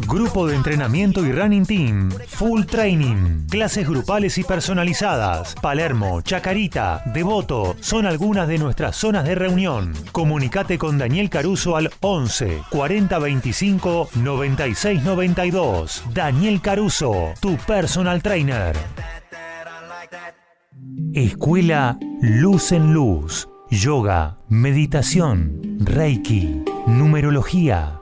Grupo de entrenamiento y running team. Full training. Clases grupales y personalizadas. Palermo, Chacarita, Devoto son algunas de nuestras zonas de reunión. Comunicate con Daniel Caruso al 11 40 25 96 92. Daniel Caruso, tu personal trainer. Escuela Luz en Luz. Yoga, meditación, Reiki, numerología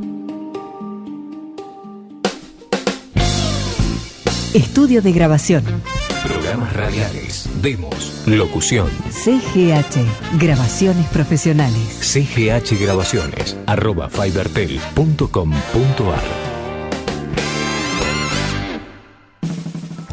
Estudio de grabación. Programas radiales, demos, locución. CGH. Grabaciones profesionales. CGH Grabaciones, arroba fibertel.com.ar.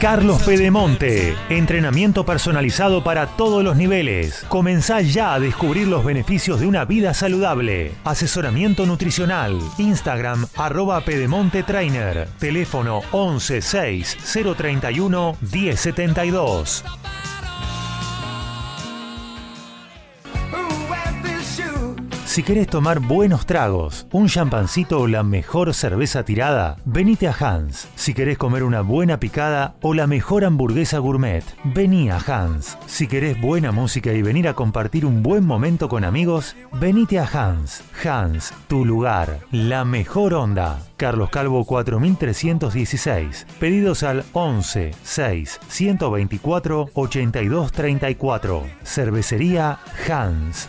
Carlos Pedemonte, entrenamiento personalizado para todos los niveles. Comenzá ya a descubrir los beneficios de una vida saludable. Asesoramiento nutricional. Instagram arroba Pedemonte Trainer. Teléfono 11 6 031 1072. Si querés tomar buenos tragos, un champancito o la mejor cerveza tirada, venite a Hans. Si querés comer una buena picada o la mejor hamburguesa gourmet, vení a Hans. Si querés buena música y venir a compartir un buen momento con amigos, venite a Hans. Hans, tu lugar, la mejor onda. Carlos Calvo 4316. Pedidos al 11 6 124 82 34. Cervecería Hans.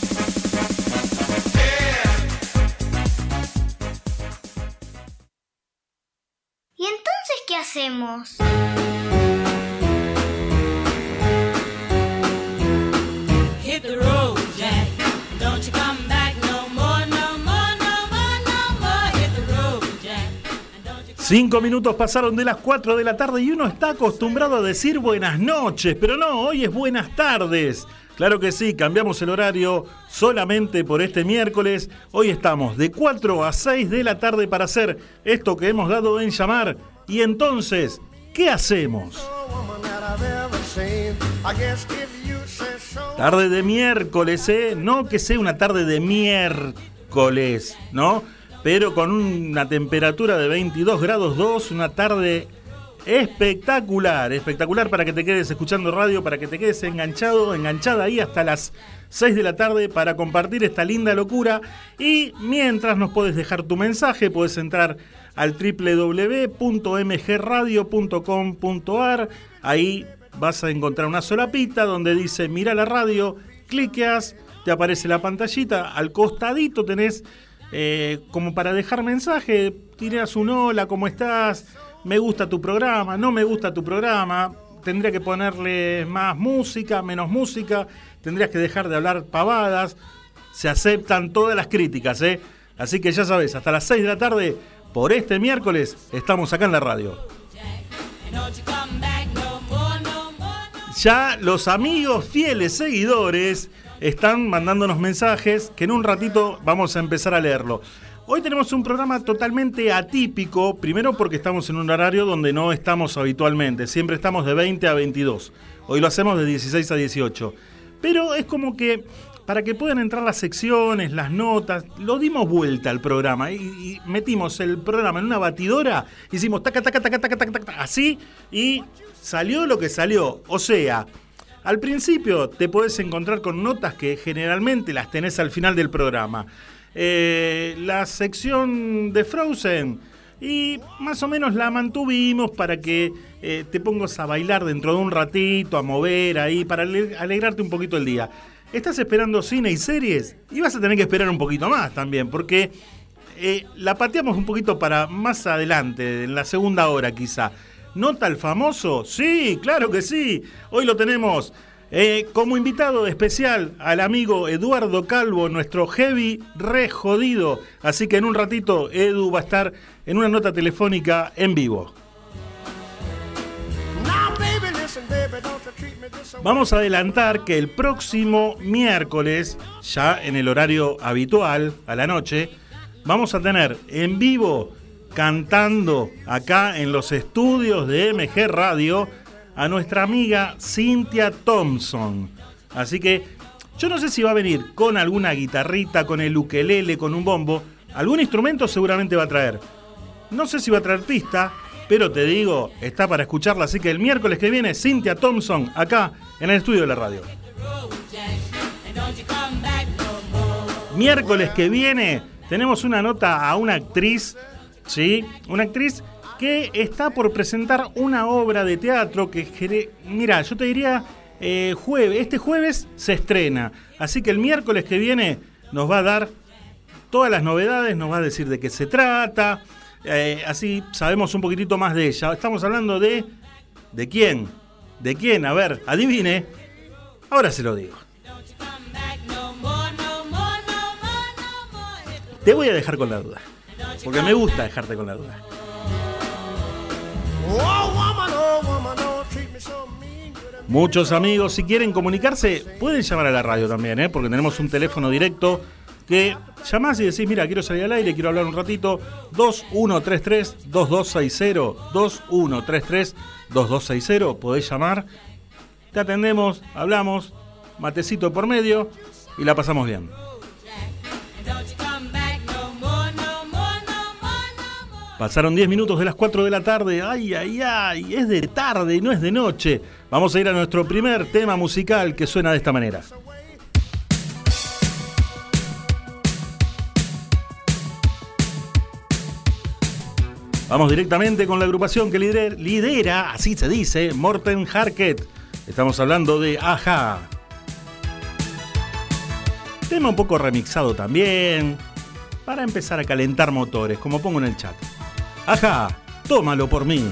Hacemos? Hit the road, Jack. Don't you come back no more, no more, no more, no more. Hit the road, Jack. Cinco minutos pasaron de las 4 de la tarde y uno está acostumbrado a decir buenas noches, pero no, hoy es buenas tardes. Claro que sí, cambiamos el horario solamente por este miércoles. Hoy estamos de 4 a 6 de la tarde para hacer esto que hemos dado en llamar. Y entonces, ¿qué hacemos? Tarde de miércoles, ¿eh? No que sea una tarde de miércoles, ¿no? pero con una temperatura de 22 grados 2, una tarde espectacular, espectacular para que te quedes escuchando radio, para que te quedes enganchado, enganchada ahí hasta las 6 de la tarde para compartir esta linda locura. Y mientras nos puedes dejar tu mensaje, puedes entrar al www.mgradio.com.ar. Ahí vas a encontrar una solapita donde dice mira la radio, cliqueas, te aparece la pantallita, al costadito tenés eh, como para dejar mensaje, tiras un hola, ¿cómo estás? Me gusta tu programa, no me gusta tu programa, tendría que ponerle más música, menos música, tendrías que dejar de hablar pavadas, se aceptan todas las críticas, ¿eh? Así que ya sabes, hasta las 6 de la tarde, por este miércoles, estamos acá en la radio. Ya los amigos fieles seguidores están mandándonos mensajes que en un ratito vamos a empezar a leerlo. Hoy tenemos un programa totalmente atípico, primero porque estamos en un horario donde no estamos habitualmente, siempre estamos de 20 a 22. Hoy lo hacemos de 16 a 18. Pero es como que para que puedan entrar las secciones, las notas, lo dimos vuelta al programa y, metimos el programa en una batidora, hicimos taca, taca, taca, taca, taca, taca, así y salió lo que salió. O sea, al principio te puedes encontrar con notas que generalmente las tenés al final del programa. Eh, la sección de Frozen y más o menos la mantuvimos para que eh, te pongas a bailar dentro de un ratito, a mover ahí, para alegrarte un poquito el día. ¿Estás esperando cine y series? Y vas a tener que esperar un poquito más también, porque eh, la pateamos un poquito para más adelante, en la segunda hora quizá. ¿Nota el famoso? Sí, claro que sí. Hoy lo tenemos eh, como invitado especial al amigo Eduardo Calvo, nuestro heavy re jodido. Así que en un ratito Edu va a estar en una nota telefónica en vivo. Vamos a adelantar que el próximo miércoles, ya en el horario habitual, a la noche, vamos a tener en vivo cantando acá en los estudios de MG Radio a nuestra amiga Cynthia Thompson. Así que yo no sé si va a venir con alguna guitarrita, con el ukelele, con un bombo. Algún instrumento seguramente va a traer. No sé si va a traer pista, pero te digo, está para escucharla. Así que el miércoles que viene, Cynthia Thompson, acá en el estudio de la radio. Miércoles que viene tenemos una nota a una actriz ¿sí? Una actriz que está por presentar una obra de teatro que, mira, yo te diría, eh, jueves, este jueves se estrena, así que el miércoles que viene nos va a dar todas las novedades, nos va a decir de qué se trata, eh, así sabemos un poquitito más de ella. Estamos hablando de... ¿De quién? ¿De quién? A ver, adivine. Ahora se lo digo. Te voy a dejar con la duda. Porque me gusta dejarte con la duda. Muchos amigos, si quieren comunicarse, pueden llamar a la radio también, ¿eh? porque tenemos un teléfono directo que llamás y decís, mira, quiero salir al aire, quiero hablar un ratito, 2133-2260, 2133-2260, podés llamar, te atendemos, hablamos, matecito por medio y la pasamos bien. Pasaron 10 minutos de las 4 de la tarde. Ay, ay, ay, es de tarde no es de noche. Vamos a ir a nuestro primer tema musical que suena de esta manera. Vamos directamente con la agrupación que lidera, así se dice, Morten Harket. Estamos hablando de Aja. Tema un poco remixado también, para empezar a calentar motores, como pongo en el chat. Ajá, tómalo por mí.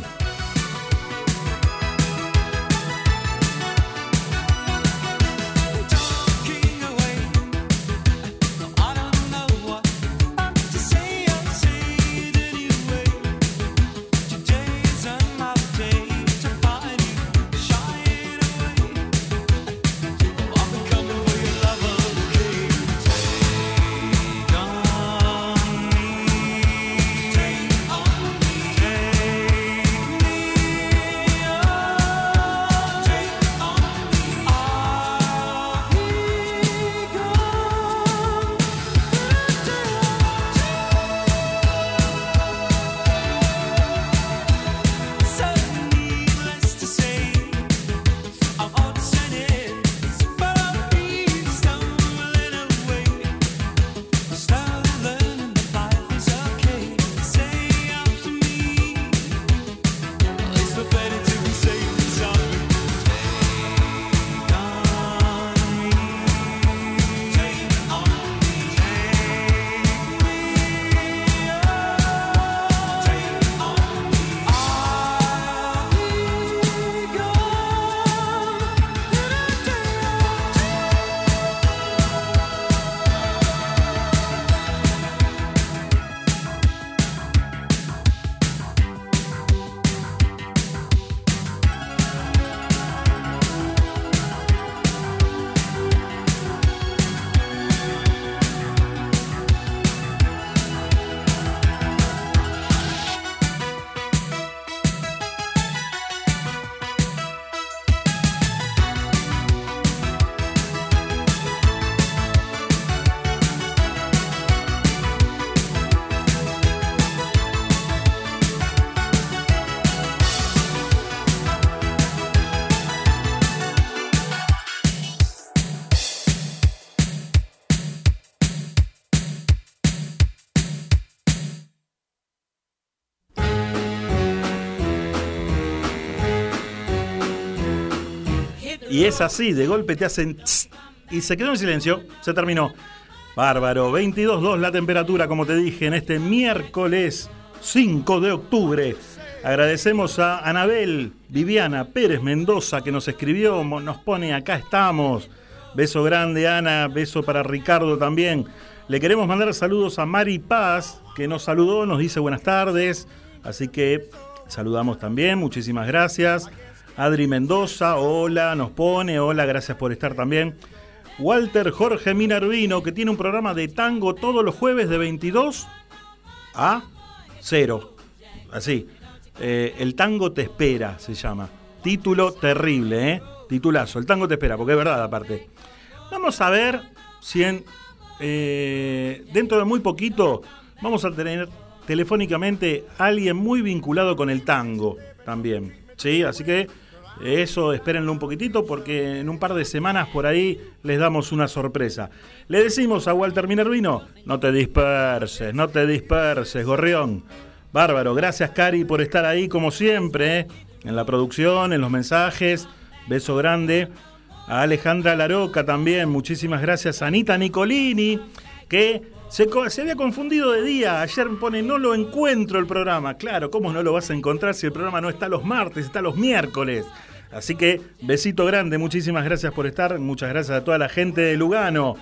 Y es así, de golpe te hacen tss, y se quedó en silencio, se terminó. Bárbaro, 22.2 la temperatura, como te dije, en este miércoles 5 de octubre. Agradecemos a Anabel Viviana Pérez Mendoza que nos escribió, nos pone acá estamos. Beso grande Ana, beso para Ricardo también. Le queremos mandar saludos a Mari Paz, que nos saludó, nos dice buenas tardes. Así que saludamos también, muchísimas gracias. Adri Mendoza, hola, nos pone, hola, gracias por estar también. Walter Jorge Minervino, que tiene un programa de tango todos los jueves de 22 a 0. Así. Eh, el tango te espera, se llama. Título terrible, ¿eh? Titulazo. El tango te espera, porque es verdad, aparte. Vamos a ver si en, eh, dentro de muy poquito vamos a tener telefónicamente a alguien muy vinculado con el tango también. ¿Sí? Así que eso espérenlo un poquitito porque en un par de semanas por ahí les damos una sorpresa. Le decimos a Walter Minervino, no te disperses, no te disperses, gorrión. Bárbaro, gracias Cari por estar ahí como siempre, ¿eh? en la producción, en los mensajes. Beso grande. A Alejandra Laroca también, muchísimas gracias. A Anita Nicolini, que se, se había confundido de día. Ayer pone, no lo encuentro el programa. Claro, ¿cómo no lo vas a encontrar si el programa no está los martes, está los miércoles? Así que, besito grande, muchísimas gracias por estar. Muchas gracias a toda la gente de Lugano.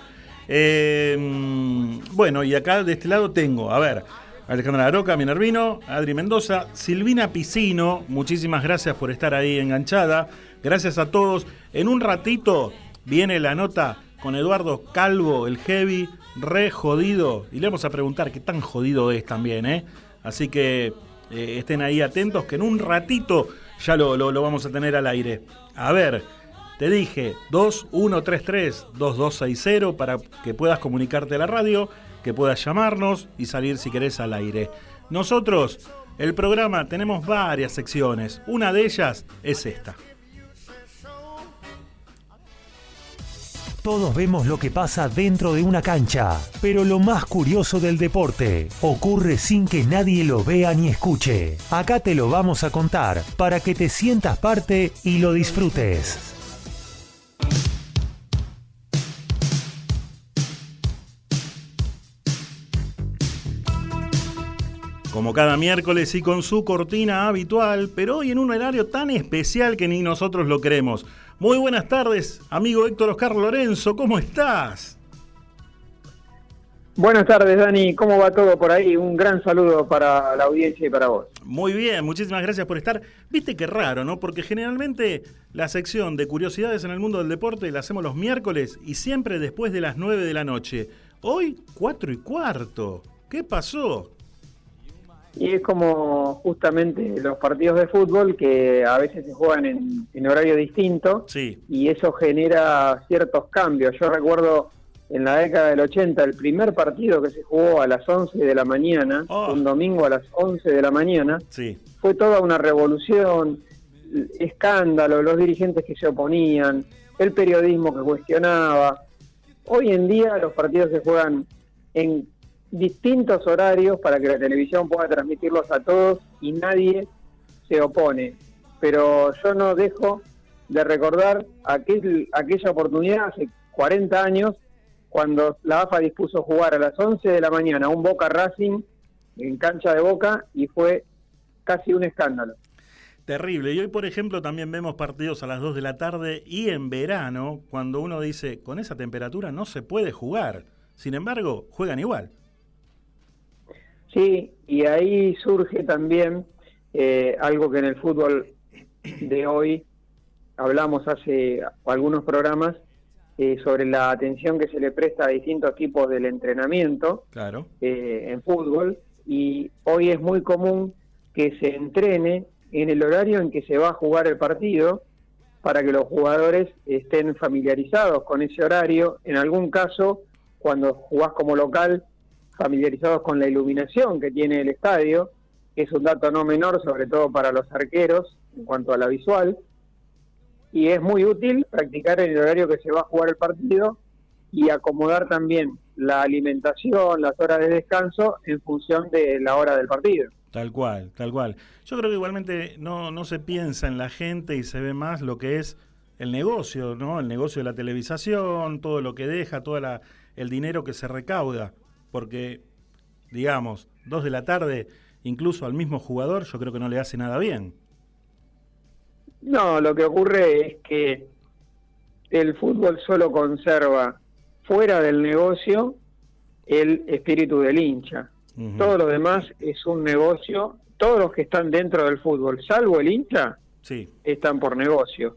Mm, bueno, y acá de este lado tengo, a ver, Alejandra Laroca, Minervino, Adri Mendoza, Silvina Piscino, muchísimas gracias por estar ahí enganchada. Gracias a todos. En un ratito viene la nota con Eduardo Calvo, el heavy, re jodido. Y le vamos a preguntar qué tan jodido es también, ¿eh? Así que eh, estén ahí atentos, que en un ratito ya lo, lo- vamos a tener al aire. A ver, te dije 2133-2260 para que puedas comunicarte a la radio, que puedas llamarnos y salir si querés al aire. Nosotros, el programa, tenemos varias secciones. Una de ellas es esta. Todos vemos lo que pasa dentro de una cancha, pero lo más curioso del deporte ocurre sin que nadie lo vea ni escuche. Acá te lo vamos a contar para que te sientas parte y lo disfrutes. Como cada miércoles y con su cortina habitual, pero hoy en un horario tan especial que ni nosotros lo creemos. Muy buenas tardes, amigo Héctor Oscar Lorenzo, ¿cómo estás? Buenas tardes, Dani. ¿Cómo va todo por ahí? Un gran saludo para la audiencia y para vos. Muy bien, muchísimas gracias por estar. Viste qué raro, ¿no? Porque generalmente la sección de curiosidades en el mundo del deporte la hacemos los miércoles y siempre después de las 9 de la noche. Hoy, 4 y cuarto. ¿Qué pasó? Y es como justamente los partidos de fútbol que a veces se juegan en, en horario distinto Sí, y eso genera ciertos cambios. Yo recuerdo en la década del 80 el primer partido que se jugó a las 11 de la mañana, Oh. un domingo a las 11 de la mañana, sí. fue toda una revolución, escándalo, los dirigentes que se oponían, el periodismo que cuestionaba. Hoy en día los partidos se juegan en distintos horarios para que la televisión pueda transmitirlos a todos y nadie se opone. Pero yo no dejo de recordar aquel, aquella oportunidad hace 40 años cuando la AFA dispuso jugar a las 11 de la mañana un Boca Racing en cancha de Boca y fue casi un escándalo. Terrible. Y hoy, por ejemplo, también vemos partidos a las 2 de la tarde y en verano, cuando uno dice, con esa temperatura no se puede jugar. Sin embargo, juegan igual. Sí, y ahí surge también eh, algo que en el fútbol de hoy hablamos hace algunos programas eh, sobre la atención que se le presta a distintos tipos del entrenamiento Claro. eh, en fútbol y hoy es muy común que se entrene en el horario en que se va a jugar el partido para que los jugadores estén familiarizados con ese horario. En algún caso, cuando jugás como local, familiarizados con la iluminación que tiene el estadio, que es un dato no menor, sobre todo para los arqueros en cuanto a la visual. Y es muy útil practicar el horario que se va a jugar el partido y acomodar también la alimentación, las horas de descanso en función de la hora del partido. Tal cual, tal cual. Yo creo que igualmente no, no se piensa en la gente y se ve más lo que es el negocio, ¿no? El negocio de la televisación, todo lo que deja, todo el dinero que se recauda. Porque, digamos, dos de la tarde, incluso al mismo jugador, yo creo que no le hace nada bien. No, lo que ocurre es que el fútbol solo conserva fuera del negocio el espíritu del hincha. Todo lo demás es un negocio. Todos los que están dentro del fútbol, salvo el hincha, Sí, están por negocio.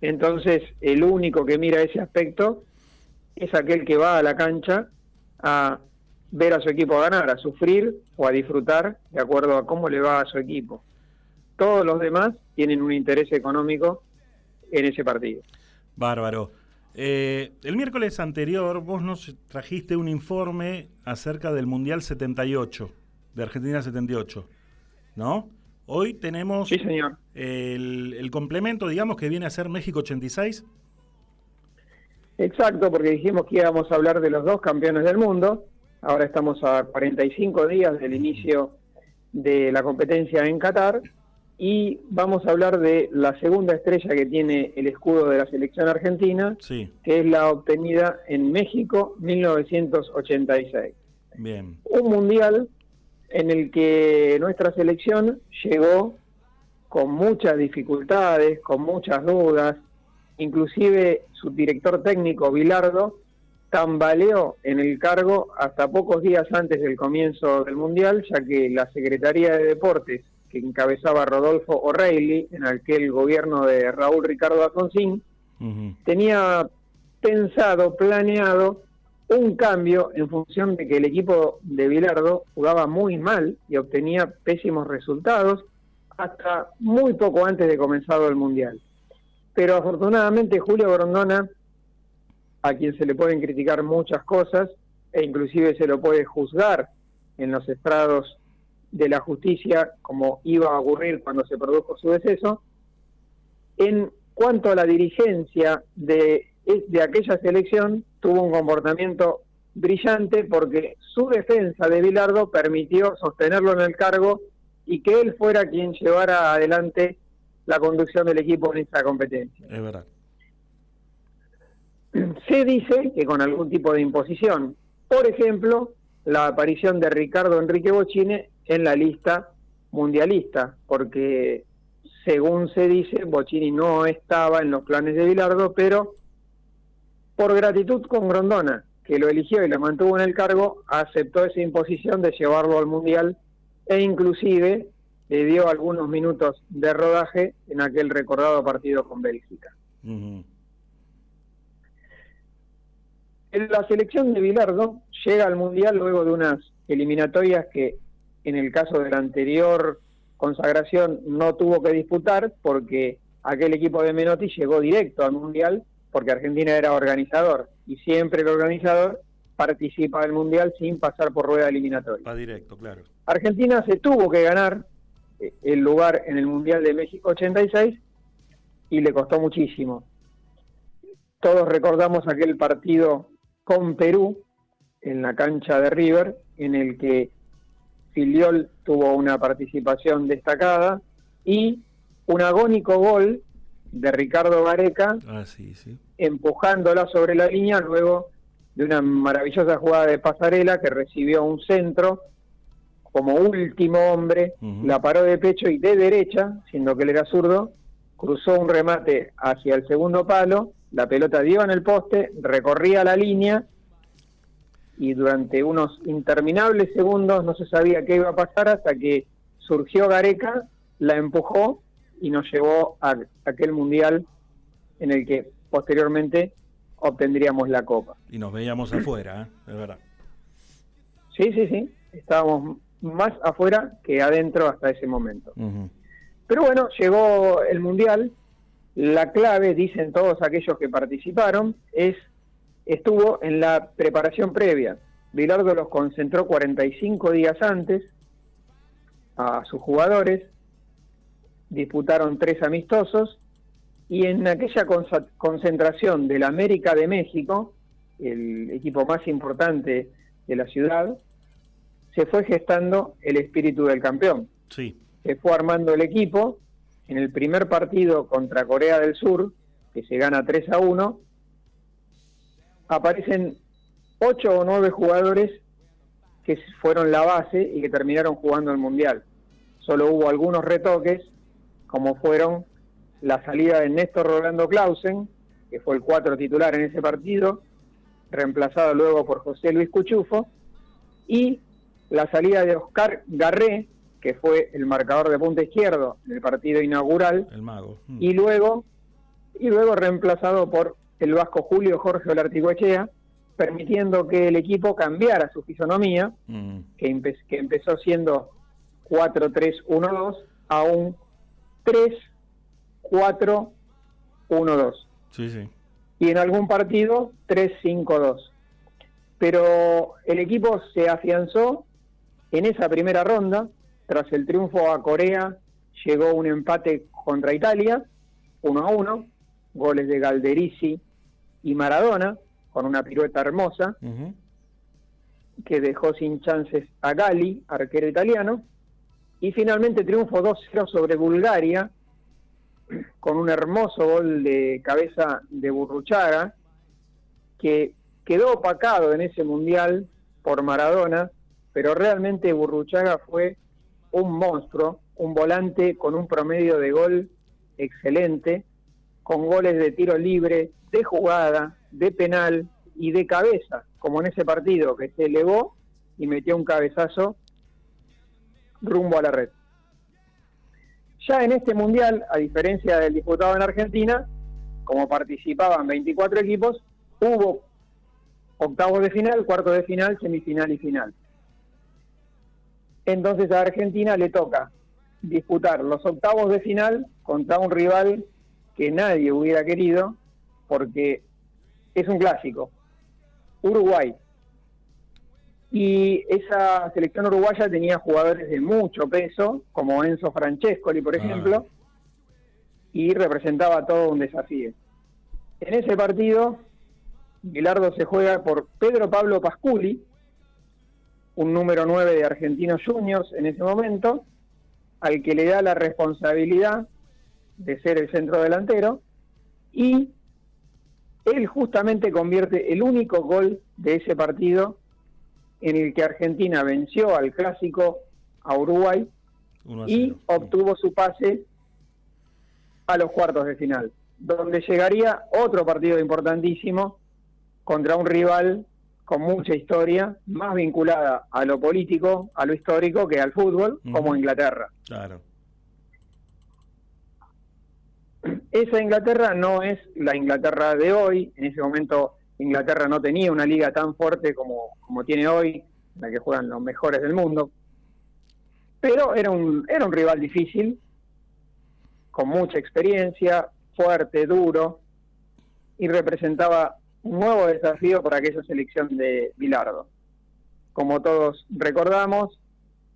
Entonces, el único que mira ese aspecto es aquel que va a la cancha a ver a su equipo ganar, a sufrir o a disfrutar de acuerdo a cómo le va a su equipo. Todos los demás tienen un interés económico en ese partido. bárbaro. Eh, el miércoles anterior vos nos trajiste un informe acerca del Mundial 78, de Argentina 78, ¿no? Hoy tenemos Sí, señor. el, el complemento, digamos, que viene a ser México 86. Exacto, porque dijimos que íbamos a hablar de los dos campeones del mundo. Ahora estamos a 45 días del inicio de la competencia en Qatar y vamos a hablar de la segunda estrella que tiene el escudo de la selección argentina, Sí, que es la obtenida en México 1986. bien. Un mundial en el que nuestra selección llegó con muchas dificultades, con muchas dudas, inclusive su director técnico, Bilardo, tambaleó en el cargo hasta pocos días antes del comienzo del Mundial, ya que la Secretaría de Deportes, que encabezaba Rodolfo O'Reilly en aquel gobierno de Raúl Ricardo Alfonsín, tenía pensado, planeado un cambio en función de que el equipo de Bilardo jugaba muy mal y obtenía pésimos resultados hasta muy poco antes de comenzado el Mundial. Pero afortunadamente Julio Grondona, a quien se le pueden criticar muchas cosas e inclusive se lo puede juzgar en los estrados de la justicia como iba a ocurrir cuando se produjo su deceso, en cuanto a la dirigencia de, de aquella selección, tuvo un comportamiento brillante porque su defensa de Bilardo permitió sostenerlo en el cargo y que él fuera quien llevara adelante la conducción del equipo en esta competencia. Es verdad. Se dice que con algún tipo de imposición, por ejemplo, la aparición de Ricardo Enrique Bocini en la lista mundialista, porque según se dice, Bocini no estaba en los planes de Bilardo, pero por gratitud con Grondona, que lo eligió y lo mantuvo en el cargo, aceptó esa imposición de llevarlo al Mundial e inclusive le dio algunos minutos de rodaje en aquel recordado partido con Bélgica. La selección de Bilardo llega al Mundial luego de unas eliminatorias que en el caso de la anterior consagración no tuvo que disputar porque aquel equipo de Menotti llegó directo al Mundial porque Argentina era organizador y siempre el organizador participa del Mundial sin pasar por rueda eliminatoria. Va directo, claro. Argentina se tuvo que ganar eh, el lugar en el Mundial de México 86 y le costó muchísimo. Todos recordamos aquel partido con Perú en la cancha de River, en el que Filiol tuvo una participación destacada y un agónico gol de Ricardo Gareca Ah, sí, sí. empujándola sobre la línea luego de una maravillosa jugada de pasarela que recibió un centro como último hombre, la paró de pecho y de derecha, siendo que él era zurdo, cruzó un remate hacia el segundo palo, la pelota dio en el poste, recorría la línea y durante unos interminables segundos no se sabía qué iba a pasar hasta que surgió Gareca, la empujó y nos llevó a aquel mundial en el que posteriormente obtendríamos la copa. Y nos veíamos afuera, ¿eh? es verdad. Sí, sí, sí, estábamos más afuera que adentro hasta ese momento. Pero bueno, llegó el mundial. La clave, dicen todos aquellos que participaron, es estuvo en la preparación previa. Bilardo los concentró 45 días antes a sus jugadores, disputaron tres amistosos y en aquella concentración del América de México, el equipo más importante de la ciudad, se fue gestando el espíritu del campeón Sí, se fue armando el equipo. En el primer partido contra Corea del Sur, que se gana 3 a 1, aparecen 8 o 9 jugadores que fueron la base y que terminaron jugando el Mundial. Solo hubo algunos retoques, como fueron la salida de Néstor Rolando Clausen, que fue el 4 titular en ese partido, reemplazado luego por José Luis Cuchufo, y la salida de Oscar Garré, que fue el marcador de punta izquierdo en el partido inaugural, El mago. Mm. y luego y luego reemplazado por el vasco Julio Jorge Olarticoechea, permitiendo que el equipo cambiara su fisonomía, Mm. que, empe- que empezó siendo 4-3-1-2 a un 3-4-1-2 Sí, sí. y en algún partido 3-5-2. Pero el equipo se afianzó en esa primera ronda, tras el triunfo a Corea, llegó un empate contra Italia, 1 a 1, goles de Galderisi y Maradona, con una pirueta hermosa, que dejó sin chances a Gali, arquero italiano, y finalmente triunfo 2-0 sobre Bulgaria, con un hermoso gol de cabeza de Burruchaga, que quedó opacado en ese mundial por Maradona, pero realmente Burruchaga fue un monstruo, un volante con un promedio de gol excelente, con goles de tiro libre, de jugada, de penal y de cabeza, como en ese partido que se elevó y metió un cabezazo rumbo a la red. Ya en este mundial, a diferencia del disputado en Argentina, como participaban 24 equipos, hubo octavos de final, cuartos de final, semifinal y final. Entonces a Argentina le toca disputar los octavos de final contra un rival que nadie hubiera querido, porque es un clásico, Uruguay. Y esa selección uruguaya tenía jugadores de mucho peso, como Enzo Francescoli, por Ah. ejemplo, y representaba todo un desafío. En ese partido, Bilardo se juega por Pedro Pablo Pasculi, un número 9 de Argentinos Juniors en ese momento, al que le da la responsabilidad de ser el centro delantero, y él justamente convierte el único gol de ese partido en el que Argentina venció al clásico a Uruguay a y obtuvo su pase a los cuartos de final, donde llegaría otro partido importantísimo contra un rival con mucha historia, más vinculada a lo político, a lo histórico que al fútbol, como. Inglaterra. Claro. Esa Inglaterra no es la Inglaterra de hoy, en ese momento Inglaterra no tenía una liga tan fuerte como, como tiene hoy, en la que juegan los mejores del mundo, pero era un, era un rival difícil, con mucha experiencia, fuerte, duro, y representaba un nuevo desafío para aquella selección de Bilardo. Como todos recordamos,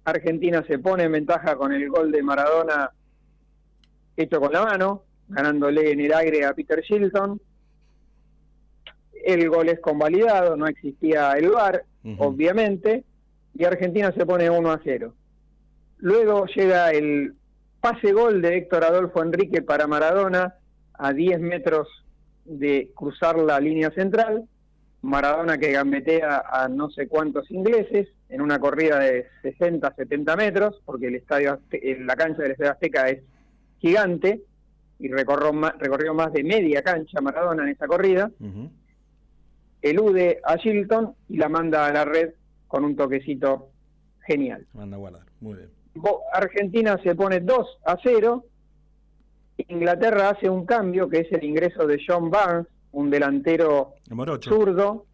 Argentina se pone en ventaja con el gol de Maradona hecho con la mano, ganándole en el aire a Peter Shilton. El gol es convalidado, no existía el VAR, obviamente, y Argentina se pone 1 a 0. Luego llega el pase gol de Héctor Adolfo Enrique para Maradona a 10 metros de cruzar la línea central. Maradona que gambetea a no sé cuántos ingleses en una corrida de 60, 70 metros, porque el estadio, eh, la cancha del Estadio Azteca es gigante y recorrió más, recorrió más de media cancha Maradona en esa corrida. Elude a Shilton y la manda a la red con un toquecito genial. Manda a guardar. Muy bien. Argentina se pone 2 a 0. Inglaterra hace un cambio que es el ingreso de John Barnes, un delantero Morocho. zurdo,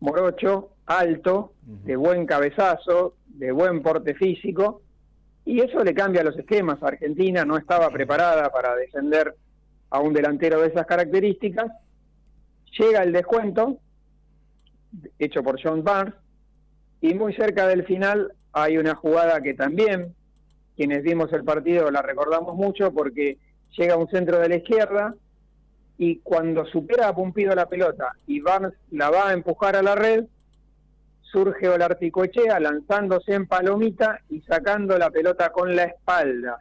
morocho, alto, de buen cabezazo, de buen porte físico, y eso le cambia los esquemas. Argentina no estaba preparada para defender a un delantero de esas características. Llega el descuento, hecho por John Barnes, y muy cerca del final hay una jugada que también, quienes vimos el partido la recordamos mucho porque llega un centro de la izquierda, y cuando supera a Pumpido la pelota y Barnes la va a empujar a la red, surge Olarticoechea lanzándose en palomita y sacando la pelota con la espalda.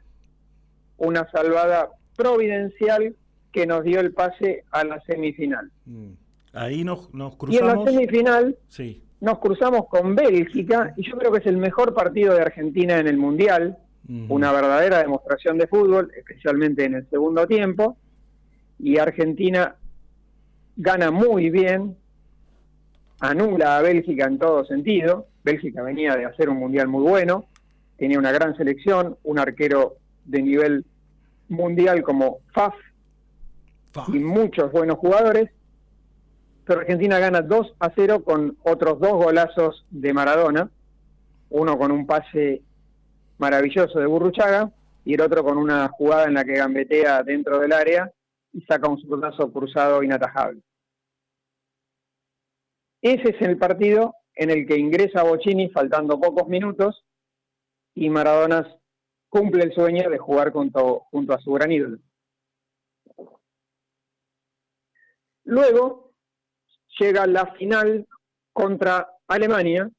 Una salvada providencial que nos dio el pase a la semifinal. Mm. Ahí nos, nos Y en la cruzamos. semifinal Sí. nos cruzamos con Bélgica y yo creo que es el mejor partido de Argentina en el Mundial, Una verdadera demostración de fútbol, especialmente en el segundo tiempo, y Argentina gana muy bien, anula a Bélgica en todo sentido, Bélgica venía de hacer un Mundial muy bueno, tenía una gran selección, un arquero de nivel mundial como Faf Fa. y muchos buenos jugadores, pero Argentina gana 2 a 0 con otros dos golazos de Maradona, uno con un pase maravilloso de Burruchaga y el otro con una jugada en la que gambetea dentro del área y saca un zurdazo cruzado inatajable. Ese es el partido en el que ingresa Bocini faltando pocos minutos y Maradona cumple el sueño de jugar junto, junto a su gran ídolo. Luego llega la final contra Alemania,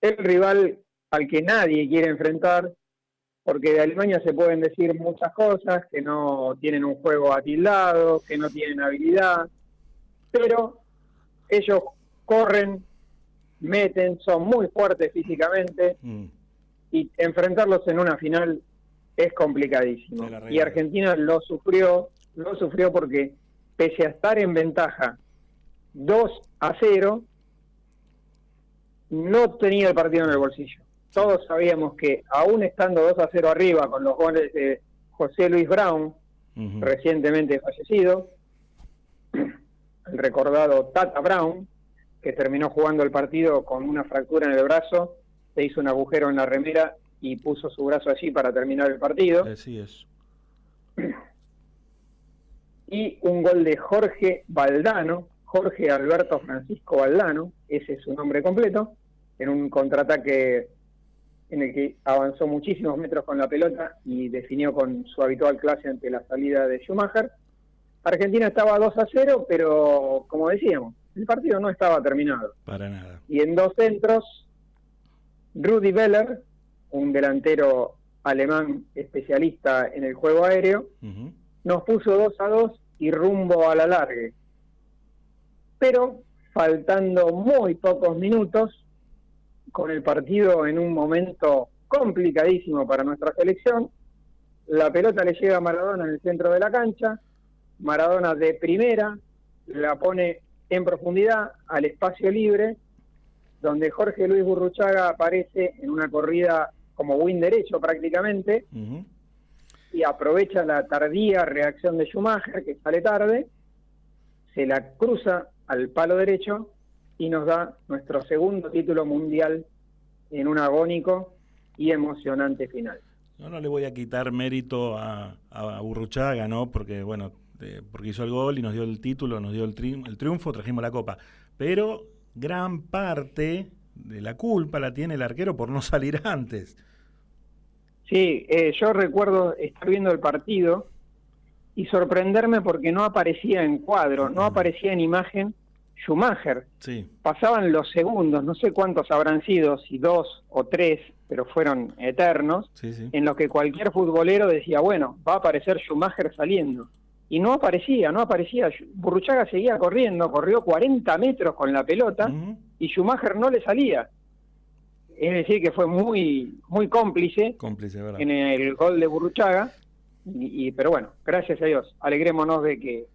el rival al que nadie quiere enfrentar, porque de Alemania se pueden decir muchas cosas, que no tienen un juego atildado, que no tienen habilidad, pero ellos corren, meten, son muy fuertes físicamente Mm. y enfrentarlos en una final es complicadísimo. Y Argentina lo sufrió, lo sufrió porque pese a estar en ventaja 2 a 0, no tenía el partido en el bolsillo. Todos sabíamos que aún estando 2 a 0 arriba con los goles de José Luis Brown, recientemente fallecido, el recordado Tata Brown, que terminó jugando el partido con una fractura en el brazo, se hizo un agujero en la remera y puso su brazo allí para terminar el partido, Así es. y un gol de Jorge Valdano, Jorge Alberto Francisco Valdano, ese es su nombre completo, en un contraataque en el que avanzó muchísimos metros con la pelota y definió con su habitual clase ante la salida de Schumacher. Argentina estaba 2 a 0, pero como decíamos, el partido no estaba terminado. Para nada. Y en dos centros, Rudy Beller, un delantero alemán especialista en el juego aéreo, nos puso 2 a 2 y rumbo a la largue. Pero faltando muy pocos minutos, con el partido en un momento complicadísimo para nuestra selección, la pelota le llega a Maradona en el centro de la cancha, Maradona de primera la pone en profundidad al espacio libre, donde Jorge Luis Burruchaga aparece en una corrida como win derecho prácticamente, y aprovecha la tardía reacción de Schumacher, que sale tarde, se la cruza al palo derecho y nos da nuestro segundo título mundial en un agónico y emocionante final. Yo no le voy a quitar mérito a, a Burruchaga, ¿no? Porque, bueno, eh, porque hizo el gol y nos dio el título, nos dio el, tri- el triunfo, trajimos la copa. Pero gran parte de la culpa la tiene el arquero por no salir antes. Sí, eh, yo recuerdo estar viendo el partido y sorprenderme porque no aparecía en cuadro, no aparecía en imagen Schumacher. Sí, Pasaban los segundos, no sé cuántos habrán sido, si dos o tres, pero fueron eternos. sí, sí. en los que cualquier futbolero decía, bueno, va a aparecer Schumacher saliendo. Y no aparecía, no aparecía. Burruchaga seguía corriendo, corrió 40 metros con la pelota y Schumacher no le salía. Es decir, que fue muy, muy cómplice Cómplice, en el gol de Burruchaga. Y, y- pero bueno, gracias a Dios, alegrémonos de que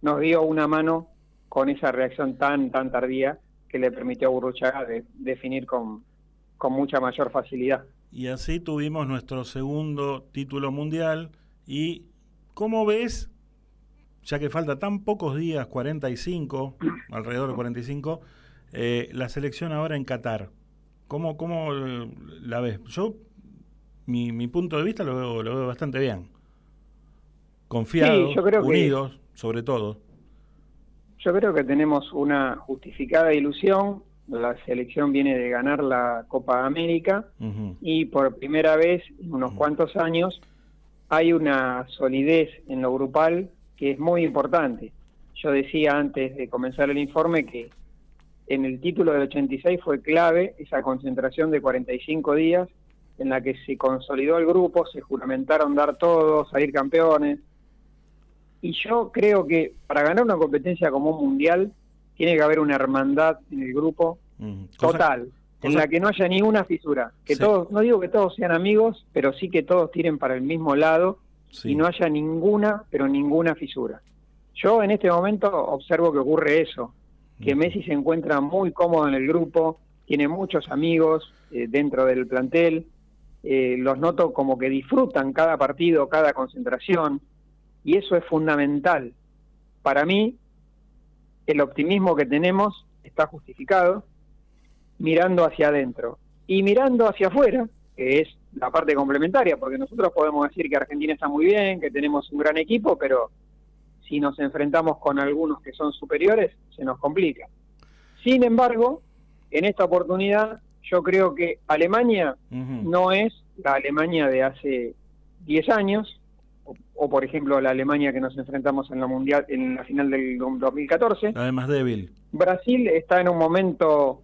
nos dio una mano con esa reacción tan, tan tardía que le permitió a Burruchaga de- definir con, con mucha mayor facilidad. Y así tuvimos nuestro segundo título mundial. ¿Y cómo ves, ya que falta tan pocos días, 45, alrededor de 45, eh, la selección ahora en Qatar? ¿Cómo, cómo eh, la ves? Yo, mi, mi punto de vista lo veo, lo veo bastante bien. Confiados, Sí, yo creo que- unidos, sobre todo. Yo creo que tenemos una justificada ilusión. La selección viene de ganar la Copa América y por primera vez en unos cuantos años hay una solidez en lo grupal que es muy importante. Yo decía antes de comenzar el informe que en el título del 86 fue clave esa concentración de 45 días en la que se consolidó el grupo, se juramentaron dar todo, salir campeones. Y yo creo que para ganar una competencia como un mundial, tiene que haber una hermandad en el grupo Mm, cosa- total, en la que no haya ni una fisura. Que Sí. todos, no digo que todos sean amigos, pero sí que todos tiren para el mismo lado sí. y no haya ninguna, pero ninguna fisura. Yo en este momento observo que ocurre eso, que. Messi se encuentra muy cómodo en el grupo, tiene muchos amigos eh, dentro del plantel, eh, los noto como que disfrutan cada partido, cada concentración, y eso es fundamental. Para mí, el optimismo que tenemos está justificado mirando hacia adentro y mirando hacia afuera, que es la parte complementaria, porque nosotros podemos decir que Argentina está muy bien, que tenemos un gran equipo, pero si nos enfrentamos con algunos que son superiores, se nos complica. Sin embargo, en esta oportunidad, yo creo que Alemania no es la Alemania de hace 10 años, o, o, por ejemplo la Alemania que nos enfrentamos en la mundial en la final del 2014. Además débil. Brasil está en un momento,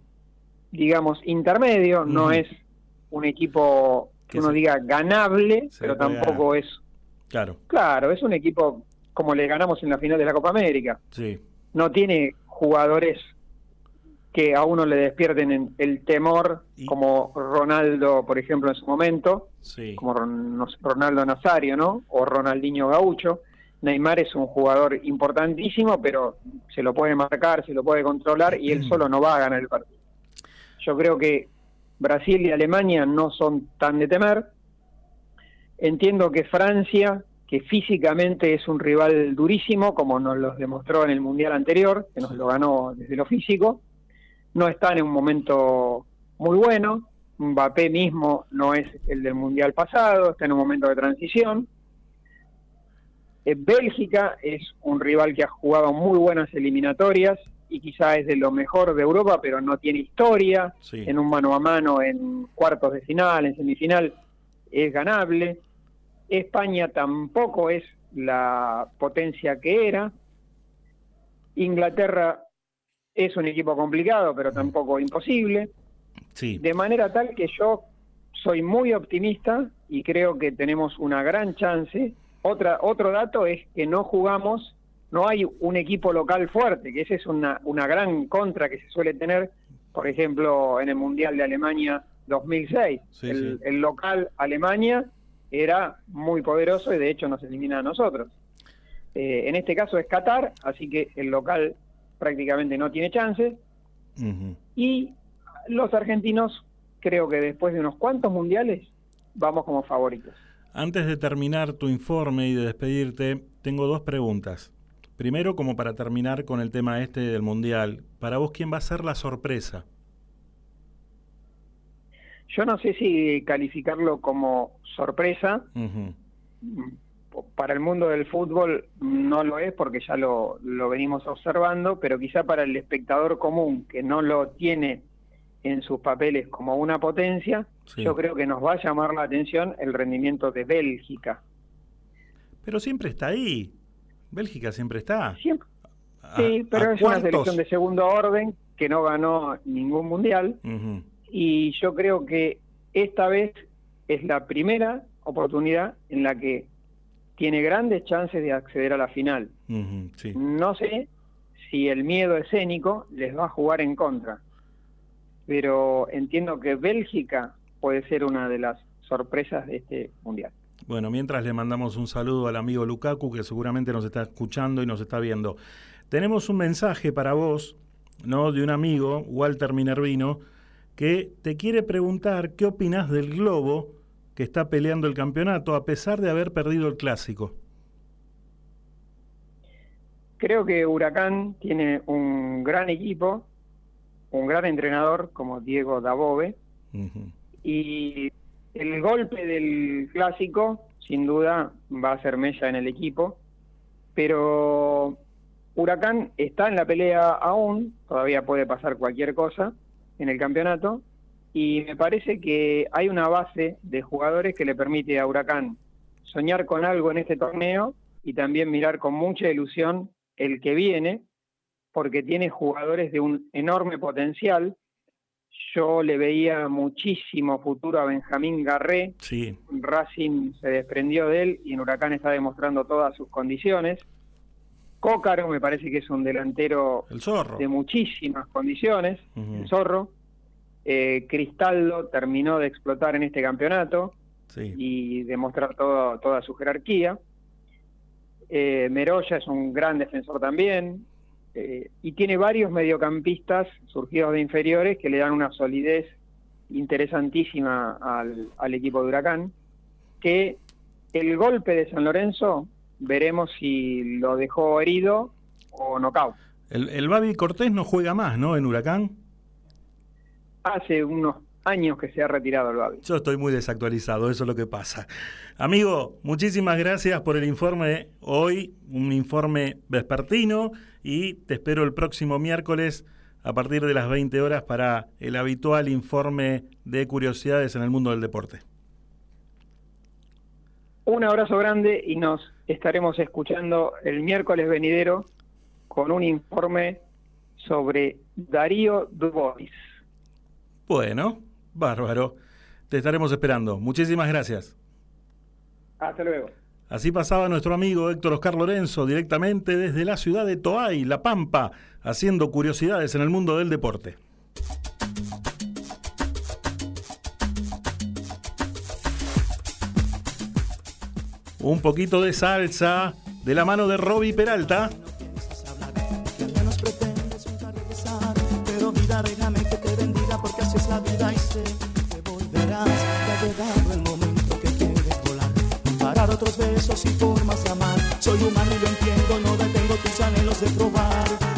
digamos, intermedio, no es un equipo que uno se- diga ganable, se pero tampoco es, Claro, claro, es un equipo como le ganamos en la final de la Copa América. sí. No tiene jugadores que a uno le despierten en- el temor, Y- como Ronaldo, por ejemplo, en su momento, Sí. como Ronaldo Nazario, ¿no? O Ronaldinho Gaucho. Neymar es un jugador importantísimo, pero se lo puede marcar, se lo puede controlar y él solo no va a ganar el partido. Yo creo que Brasil y Alemania no son tan de temer. Entiendo que Francia, que físicamente es un rival durísimo, como nos lo demostró en el Mundial anterior, que nos lo ganó desde lo físico, no está en un momento muy bueno. Mbappé mismo no es el del Mundial pasado, está en un momento de transición. Eh, Bélgica es un rival que ha jugado muy buenas eliminatorias y quizá es de lo mejor de Europa, pero no tiene historia. Sí. En un mano a mano, en cuartos de final, en semifinal, es ganable. España tampoco es la potencia que era. Inglaterra es un equipo complicado, pero tampoco imposible. Sí. De manera tal que yo soy muy optimista y creo que tenemos una gran chance. Otra, otro dato es que no jugamos, no hay un equipo local fuerte, que esa es una, una gran contra que se suele tener, por ejemplo, en el Mundial de Alemania 2006. Sí, el, sí. el local Alemania era muy poderoso y de hecho nos elimina a nosotros. Eh, en este caso es Qatar, así que el local prácticamente no tiene chances. Ujú. Y los argentinos, creo que después de unos cuantos mundiales, vamos como favoritos. Antes de terminar tu informe y de despedirte, tengo dos preguntas. Primero, como para terminar con el tema este del Mundial, para vos, ¿quién va a ser la sorpresa? Yo no sé si calificarlo como sorpresa. Para el mundo del fútbol no lo es porque ya lo, lo venimos observando, pero quizá para el espectador común que no lo tiene en sus papeles como una potencia, Sí. yo creo que nos va a llamar la atención el rendimiento de Bélgica. Pero siempre está ahí. Bélgica siempre está. Siempre, A- sí, pero es una selección de segundo orden que no ganó ningún mundial. Y yo creo que esta vez es la primera oportunidad en la que tiene grandes chances de acceder a la final. Sí. No sé si el miedo escénico les va a jugar en contra, pero entiendo que Bélgica puede ser una de las sorpresas de este mundial. Bueno, mientras le mandamos un saludo al amigo Lukaku, que seguramente nos está escuchando y nos está viendo. Tenemos un mensaje para vos, ¿no? De un amigo, Walter Minervino, que te quiere preguntar qué opinás del Globo que está peleando el campeonato a pesar de haber perdido el clásico. Creo que Huracán tiene un gran equipo, un gran entrenador como Diego Dabove, y el golpe del clásico sin duda va a ser mella en el equipo, pero Huracán está en la pelea aún, todavía puede pasar cualquier cosa en el campeonato, y me parece que hay una base de jugadores que le permite a Huracán soñar con algo en este torneo y también mirar con mucha ilusión el que viene, porque tiene jugadores de un enorme potencial. Yo le veía muchísimo futuro a Benjamín Garré, Sí, Racing se desprendió de él y en Huracán está demostrando todas sus condiciones. Cócaro me parece que es un delantero El zorro. de muchísimas condiciones, el zorro. Eh, Cristaldo terminó de explotar en este campeonato Sí. y demostrar todo, toda su jerarquía. Eh, Meroya es un gran defensor también. eh, y tiene varios mediocampistas surgidos de inferiores que le dan una solidez interesantísima al, al equipo de Huracán. Que el golpe de San Lorenzo, veremos si lo dejó herido o knockout. El, el Babi Cortés no juega más, ¿no? En Huracán. Hace unos años que se ha retirado el Babi. Yo estoy muy desactualizado, eso es lo que pasa. Amigo, muchísimas gracias por el informe hoy, un informe vespertino, y te espero el próximo miércoles a partir de las 20 horas para el habitual informe de curiosidades en el mundo del deporte. Un abrazo grande y nos estaremos escuchando el miércoles venidero con un informe sobre Darío Dubois. Bueno, bárbaro. Te estaremos esperando. Muchísimas gracias. Hasta luego. Así pasaba nuestro amigo Héctor Oscar Lorenzo directamente desde la ciudad de Toay, La Pampa, haciendo curiosidades en el mundo del deporte. Un poquito de salsa de la mano de Robbie Peralta. Otros besos y formas de amar. Soy humano y lo entiendo, no detengo tus anhelos de probar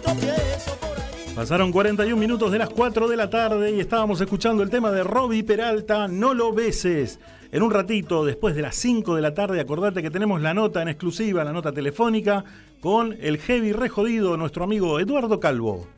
tropiezo por ahí. Pasaron 41 minutos de las 4 de la tarde y estábamos escuchando el tema de Robbie Peralta, No lo beses. En un ratito, después de las 5 de la tarde, acordate que tenemos la nota en exclusiva, la nota telefónica, con el heavy rejodido, nuestro amigo Eduardo Calvo.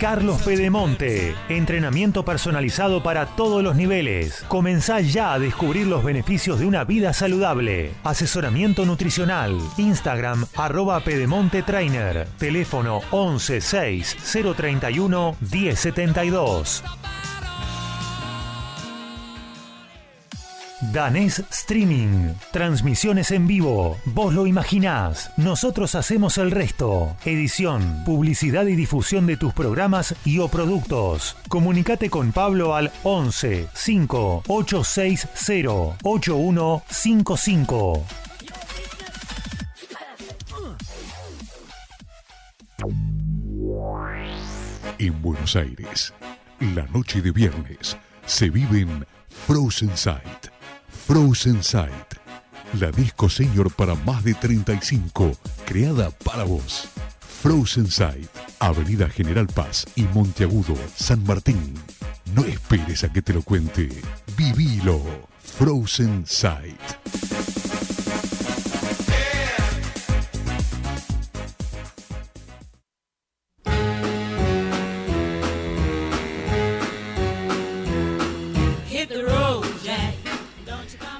Carlos Pedemonte. Entrenamiento personalizado para todos los niveles. Comenzá ya a descubrir los beneficios de una vida saludable. Asesoramiento nutricional. Instagram arroba Pedemonte Trainer. Teléfono 11 6 031 1072. Danés Streaming. Transmisiones en vivo. Vos lo imaginás. Nosotros hacemos el resto. Edición, publicidad y difusión de tus programas y o productos. Comunicate con Pablo al 11 5 860 8155. En Buenos Aires, la noche de viernes se vive en Frozen Sight. Frozen Sight, la disco señor para más de 35, creada para vos. Frozen Sight, Avenida General Paz y Monteagudo, San Martín. No esperes a que te lo cuente. Vivilo. Frozen Sight.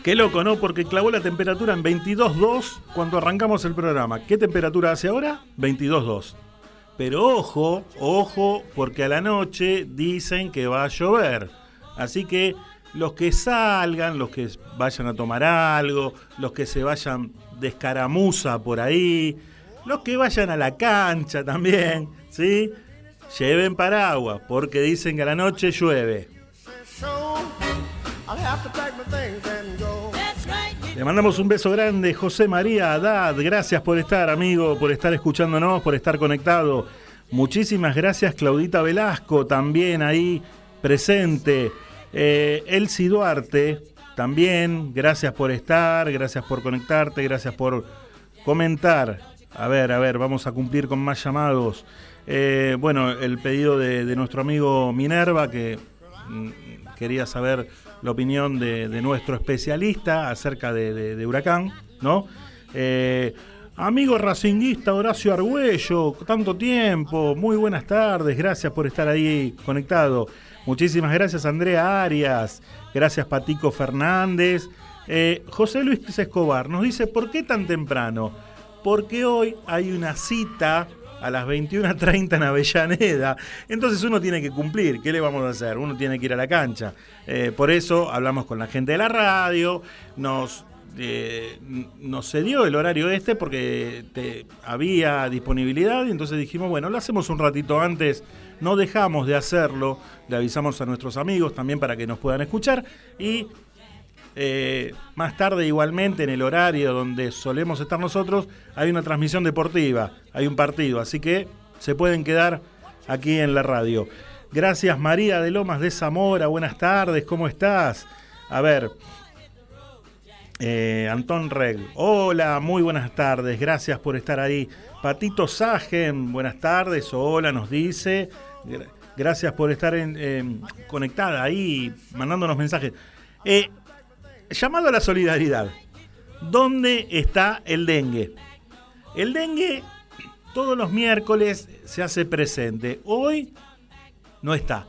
Qué loco, ¿no? Porque clavó la temperatura en 22.2 cuando arrancamos el programa. ¿Qué temperatura hace ahora? 22.2. Pero ojo, ojo, porque a la noche dicen que va a llover. Así que los que salgan, los que vayan a tomar algo, los que se vayan de escaramuza por ahí, los que vayan a la cancha también, ¿sí? Lleven paraguas, porque dicen que a la noche llueve. Le mandamos un beso grande, José María Haddad. Gracias por estar, amigo, por estar escuchándonos, por estar conectado. Muchísimas gracias, Claudita Velasco, también ahí presente. Eh, Elsie Duarte, también, gracias por estar, gracias por conectarte, gracias por comentar. A ver, a ver, vamos a cumplir con más llamados. Eh, bueno, el pedido de, de nuestro amigo Minerva, que mm, quería saber la opinión de, nuestro especialista acerca de Huracán, ¿no? Eh, amigo racinguista Horacio Argüello, tanto tiempo, muy buenas tardes, gracias por estar ahí conectado. Muchísimas gracias Andrea Arias, gracias Patico Fernández. Eh, José Luis Escobar nos dice, ¿por qué tan temprano? Porque hoy hay una cita a las 21.30 en Avellaneda. Entonces uno tiene que cumplir. ¿Qué le vamos a hacer? Uno tiene que ir a la cancha. Eh, por eso hablamos con la gente de la radio, nos, eh, nos cedió el horario este porque había disponibilidad y entonces dijimos, bueno, lo hacemos un ratito antes, no dejamos de hacerlo, le avisamos a nuestros amigos también para que nos puedan escuchar y eh, más tarde, igualmente, en el horario donde solemos estar nosotros, hay una transmisión deportiva, hay un partido, así que se pueden quedar aquí en la radio. Gracias María de Lomas de Zamora, buenas tardes, ¿cómo estás? A ver, eh, Antón Reg, hola, muy buenas tardes, gracias por estar ahí. Patito Sagen, buenas tardes, hola, nos dice. Gra- Gracias por estar conectada ahí, mandándonos mensajes. Eh, llamado a la solidaridad. ¿Dónde está el dengue? El dengue todos los miércoles se hace presente. Hoy no está.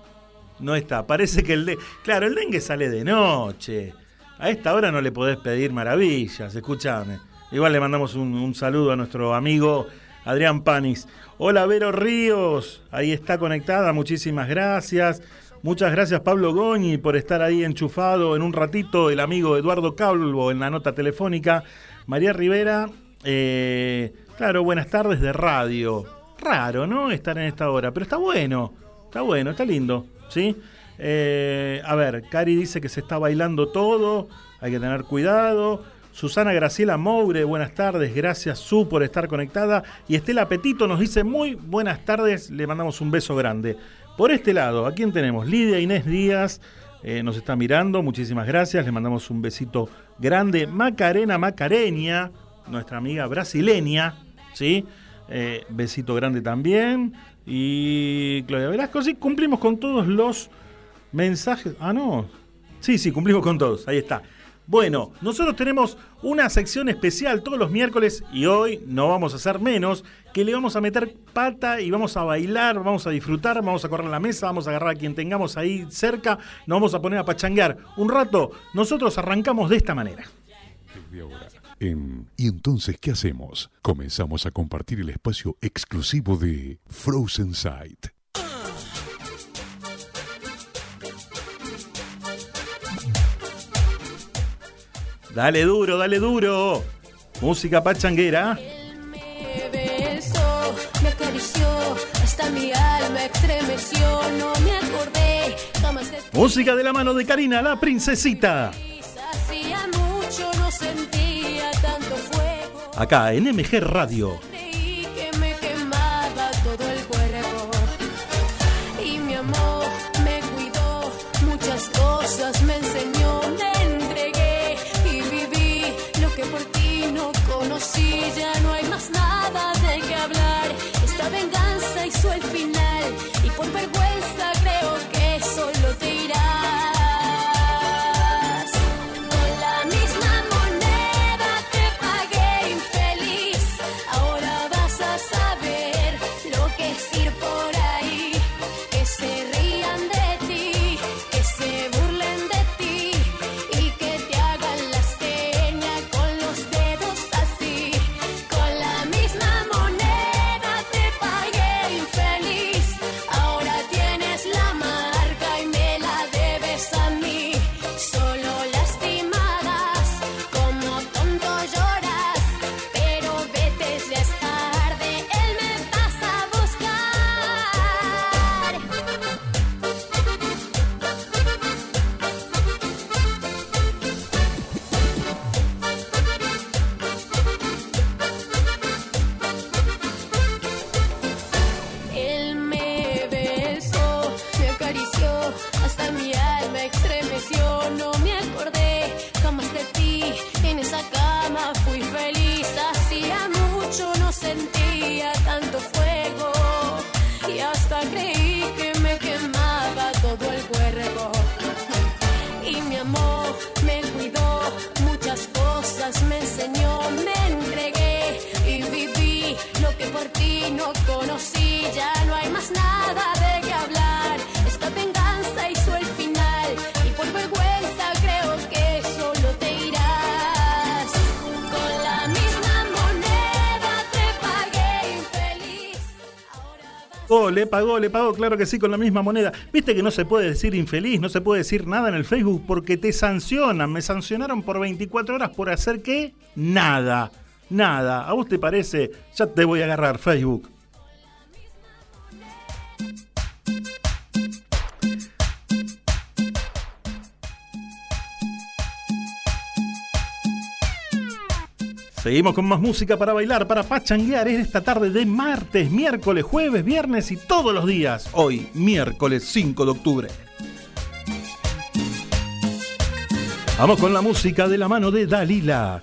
No está. Parece que el dengue... Claro, el dengue sale de noche. A esta hora no le podés pedir maravillas, escúchame. Igual le mandamos un, un saludo a nuestro amigo Adrián Panis. Hola Vero Ríos, ahí está conectada, muchísimas gracias. Muchas gracias Pablo Goñi por estar ahí enchufado en un ratito, el amigo Eduardo Calvo en la nota telefónica. María Rivera, eh, claro, buenas tardes de radio. Raro, ¿no? Estar en esta hora, pero está bueno, está bueno, está lindo, ¿sí? Eh, a ver, Cari dice que se está bailando todo, hay que tener cuidado. Susana Graciela Moure, buenas tardes, gracias Su por estar conectada. Y Estela Petito nos dice muy buenas tardes, le mandamos un beso grande. Por este lado, ¿a quién tenemos? Lidia Inés Díaz, eh, nos está mirando, muchísimas gracias, le mandamos un besito grande. Macarena Macareña, nuestra amiga brasileña, ¿sí? Eh, besito grande también. Y Claudia Velasco, sí, cumplimos con todos los mensajes. Ah, no. Sí, sí, cumplimos con todos, ahí está. Bueno, nosotros tenemos una sección especial todos los miércoles y hoy no vamos a hacer menos, que le vamos a meter pata y vamos a bailar, vamos a disfrutar, vamos a correr la mesa, vamos a agarrar a quien tengamos ahí cerca, nos vamos a poner a pachanguear. Un rato, nosotros arrancamos de esta manera. En ¿Y entonces qué hacemos? Comenzamos a compartir el espacio exclusivo de Frozen Sight. Dale duro, dale duro. Música pachanguera. Música de la mano de Karina, la princesita. Acá en MG Radio. Pagó, le pagó, claro que sí, con la misma moneda. Viste que no se puede decir infeliz, no se puede decir nada en el Facebook porque te sancionan. Me sancionaron por 24 horas por hacer qué? Nada, nada. ¿A vos te parece? Ya te voy a agarrar, Facebook. Seguimos con más música para bailar, para pachanguear en esta tarde de martes, miércoles, jueves, viernes y todos los días. Hoy, miércoles 5 de octubre. Vamos con la música de la mano de Dalila.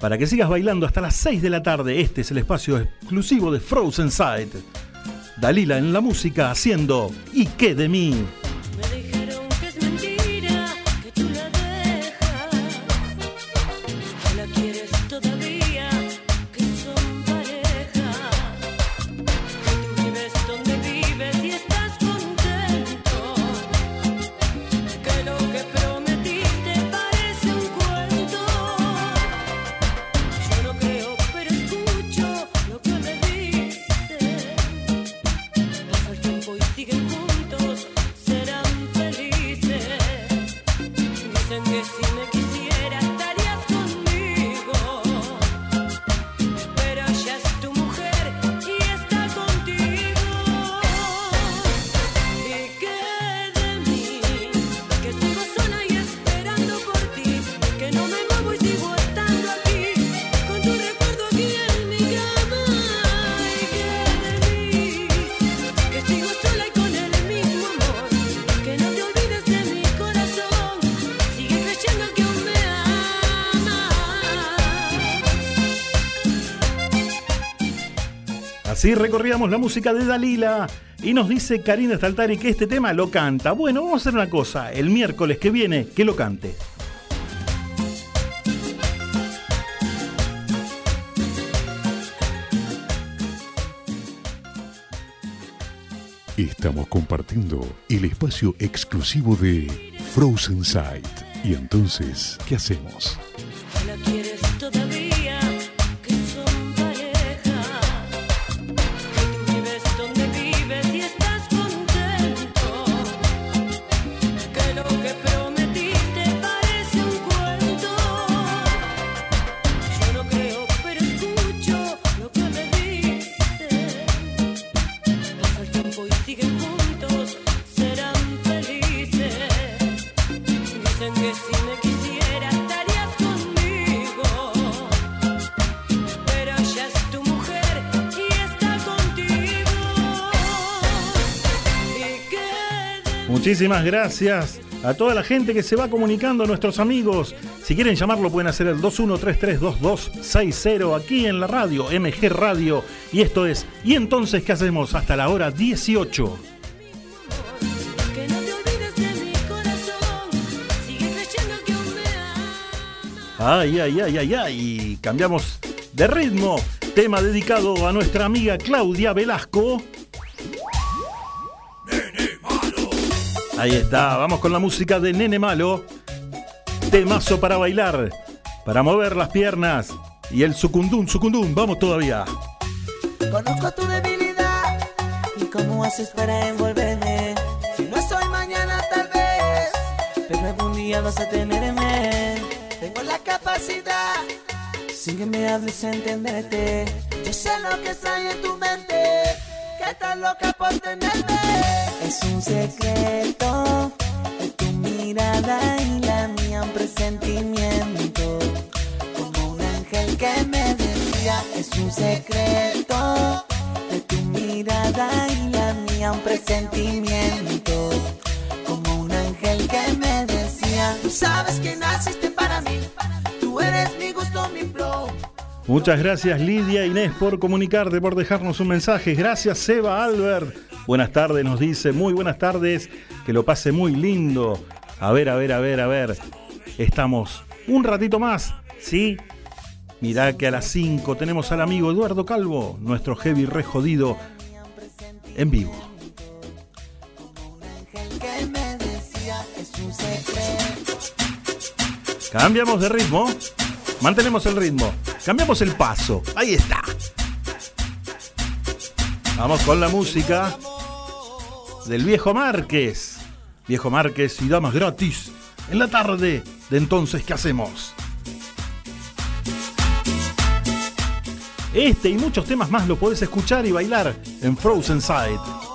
Para que sigas bailando hasta las 6 de la tarde, este es el espacio exclusivo de Frozen Side. Dalila en la música haciendo ¿Y qué de mí? Así recorríamos la música de Dalila y nos dice Karina Staltari que este tema lo canta. Bueno, vamos a hacer una cosa, el miércoles que viene que lo cante. Estamos compartiendo el espacio exclusivo de Frozen Sight. Y entonces, ¿qué hacemos? Muchísimas gracias a toda la gente que se va comunicando, nuestros amigos. Si quieren llamarlo pueden hacer el 21332260 aquí en la radio, MG Radio. Y esto es, ¿y entonces qué hacemos? Hasta la hora 18. que no te olvides de mi corazón. Sigue creyendo que aún me Ay, ay, ay, ay, ay. Cambiamos de ritmo. Tema dedicado a nuestra amiga Claudia Velasco. Ahí está, vamos con la música de Nene Malo. Temazo para bailar, para mover las piernas. Y el sucundún, sucundún, vamos todavía. Conozco tu debilidad y cómo haces para envolverme. Si no soy mañana tal vez, pero algún día vas a tenerme. Tengo la capacidad, sin que me hables entenderte. Yo sé lo que está en tu mente, estás loca por tenerme. Es un secreto de tu mirada y la mía un presentimiento. Como un ángel que me decía es un secreto de tu mirada y la mía un presentimiento. Como un ángel que me decía tú sabes que naciste para mí. Tú eres mi Muchas gracias Lidia Inés por comunicarte, por dejarnos un mensaje. Gracias Seba Albert. Buenas tardes, nos dice. Muy buenas tardes. Que lo pase muy lindo. A ver, a ver, a ver, a ver. Estamos un ratito más, ¿sí? Mirá que a las 5 tenemos al amigo Eduardo Calvo, nuestro heavy re jodido, en vivo. Cambiamos de ritmo. Mantenemos el ritmo. Cambiamos el paso. Ahí está. Vamos con la música del viejo Márquez. Viejo Márquez y damas gratis. En la tarde de entonces, ¿qué hacemos? Este y muchos temas más lo podés escuchar y bailar en Frozen Side.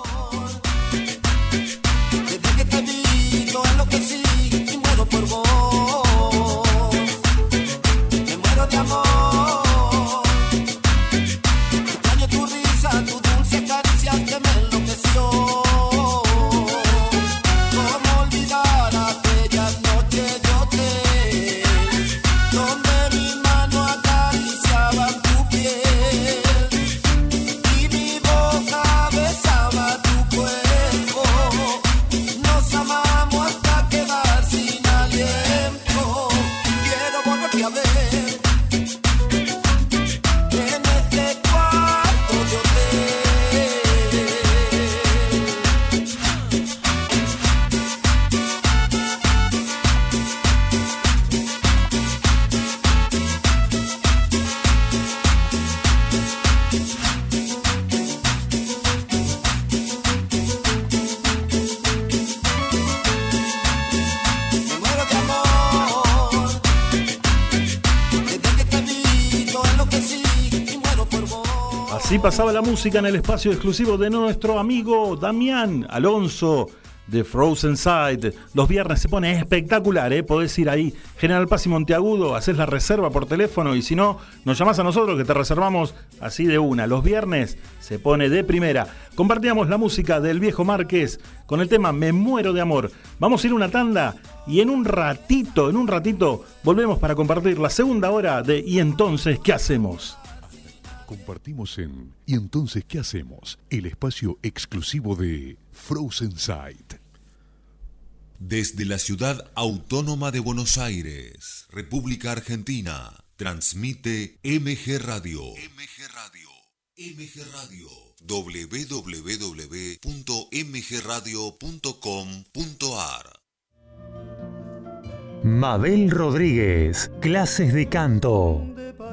Así pasaba la música en el espacio exclusivo de nuestro amigo Damián Alonso de Frozen Side. Los viernes se pone espectacular, ¿eh? Podés ir ahí, General Paz y Monteagudo, haces la reserva por teléfono y si no, nos llamás a nosotros que te reservamos así de una. Los viernes se pone de primera. Compartíamos la música del viejo Márquez con el tema Me muero de amor. Vamos a ir a una tanda y en un ratito, en un ratito, volvemos para compartir la segunda hora de Y entonces, ¿qué hacemos? Compartimos en ¿Y entonces qué hacemos? El espacio exclusivo de Frozen Sight. Desde la ciudad autónoma de Buenos Aires, República Argentina, transmite MG Radio. MG Radio. MG Radio. www.mgradio.com.ar Mabel Rodríguez, clases de canto,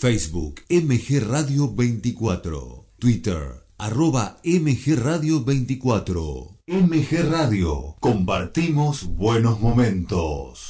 Facebook MG Radio 24. Twitter arroba MG Radio 24. MG Radio. Compartimos buenos momentos.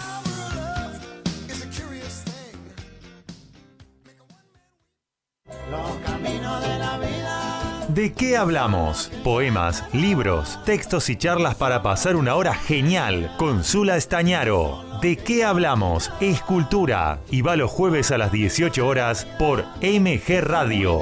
¿De qué hablamos? Poemas, libros, textos y charlas para pasar una hora genial con Zula Estañaro. ¿De qué hablamos? Escultura. Y va los jueves a las 18 horas por MG Radio.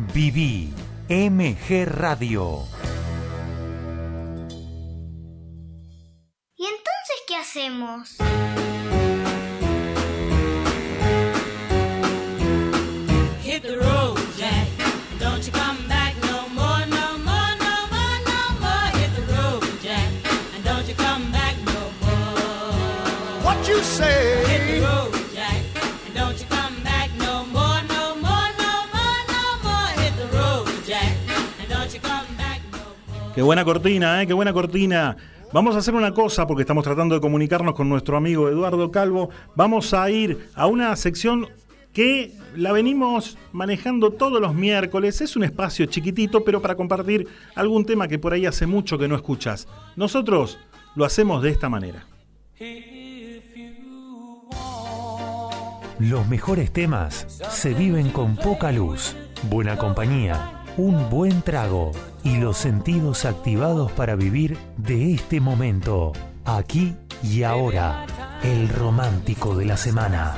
Viví MG Radio. ¿Y entonces qué hacemos? Qué buena cortina, ¿eh? Qué buena cortina. Vamos a hacer una cosa porque estamos tratando de comunicarnos con nuestro amigo Eduardo Calvo. Vamos a ir a una sección que la venimos manejando todos los miércoles. Es un espacio chiquitito, pero para compartir algún tema que por ahí hace mucho que no escuchas. Nosotros lo hacemos de esta manera. Los mejores temas se viven con poca luz, buena compañía, un buen trago y los sentidos activados para vivir de este momento, aquí y ahora, el romántico de la semana.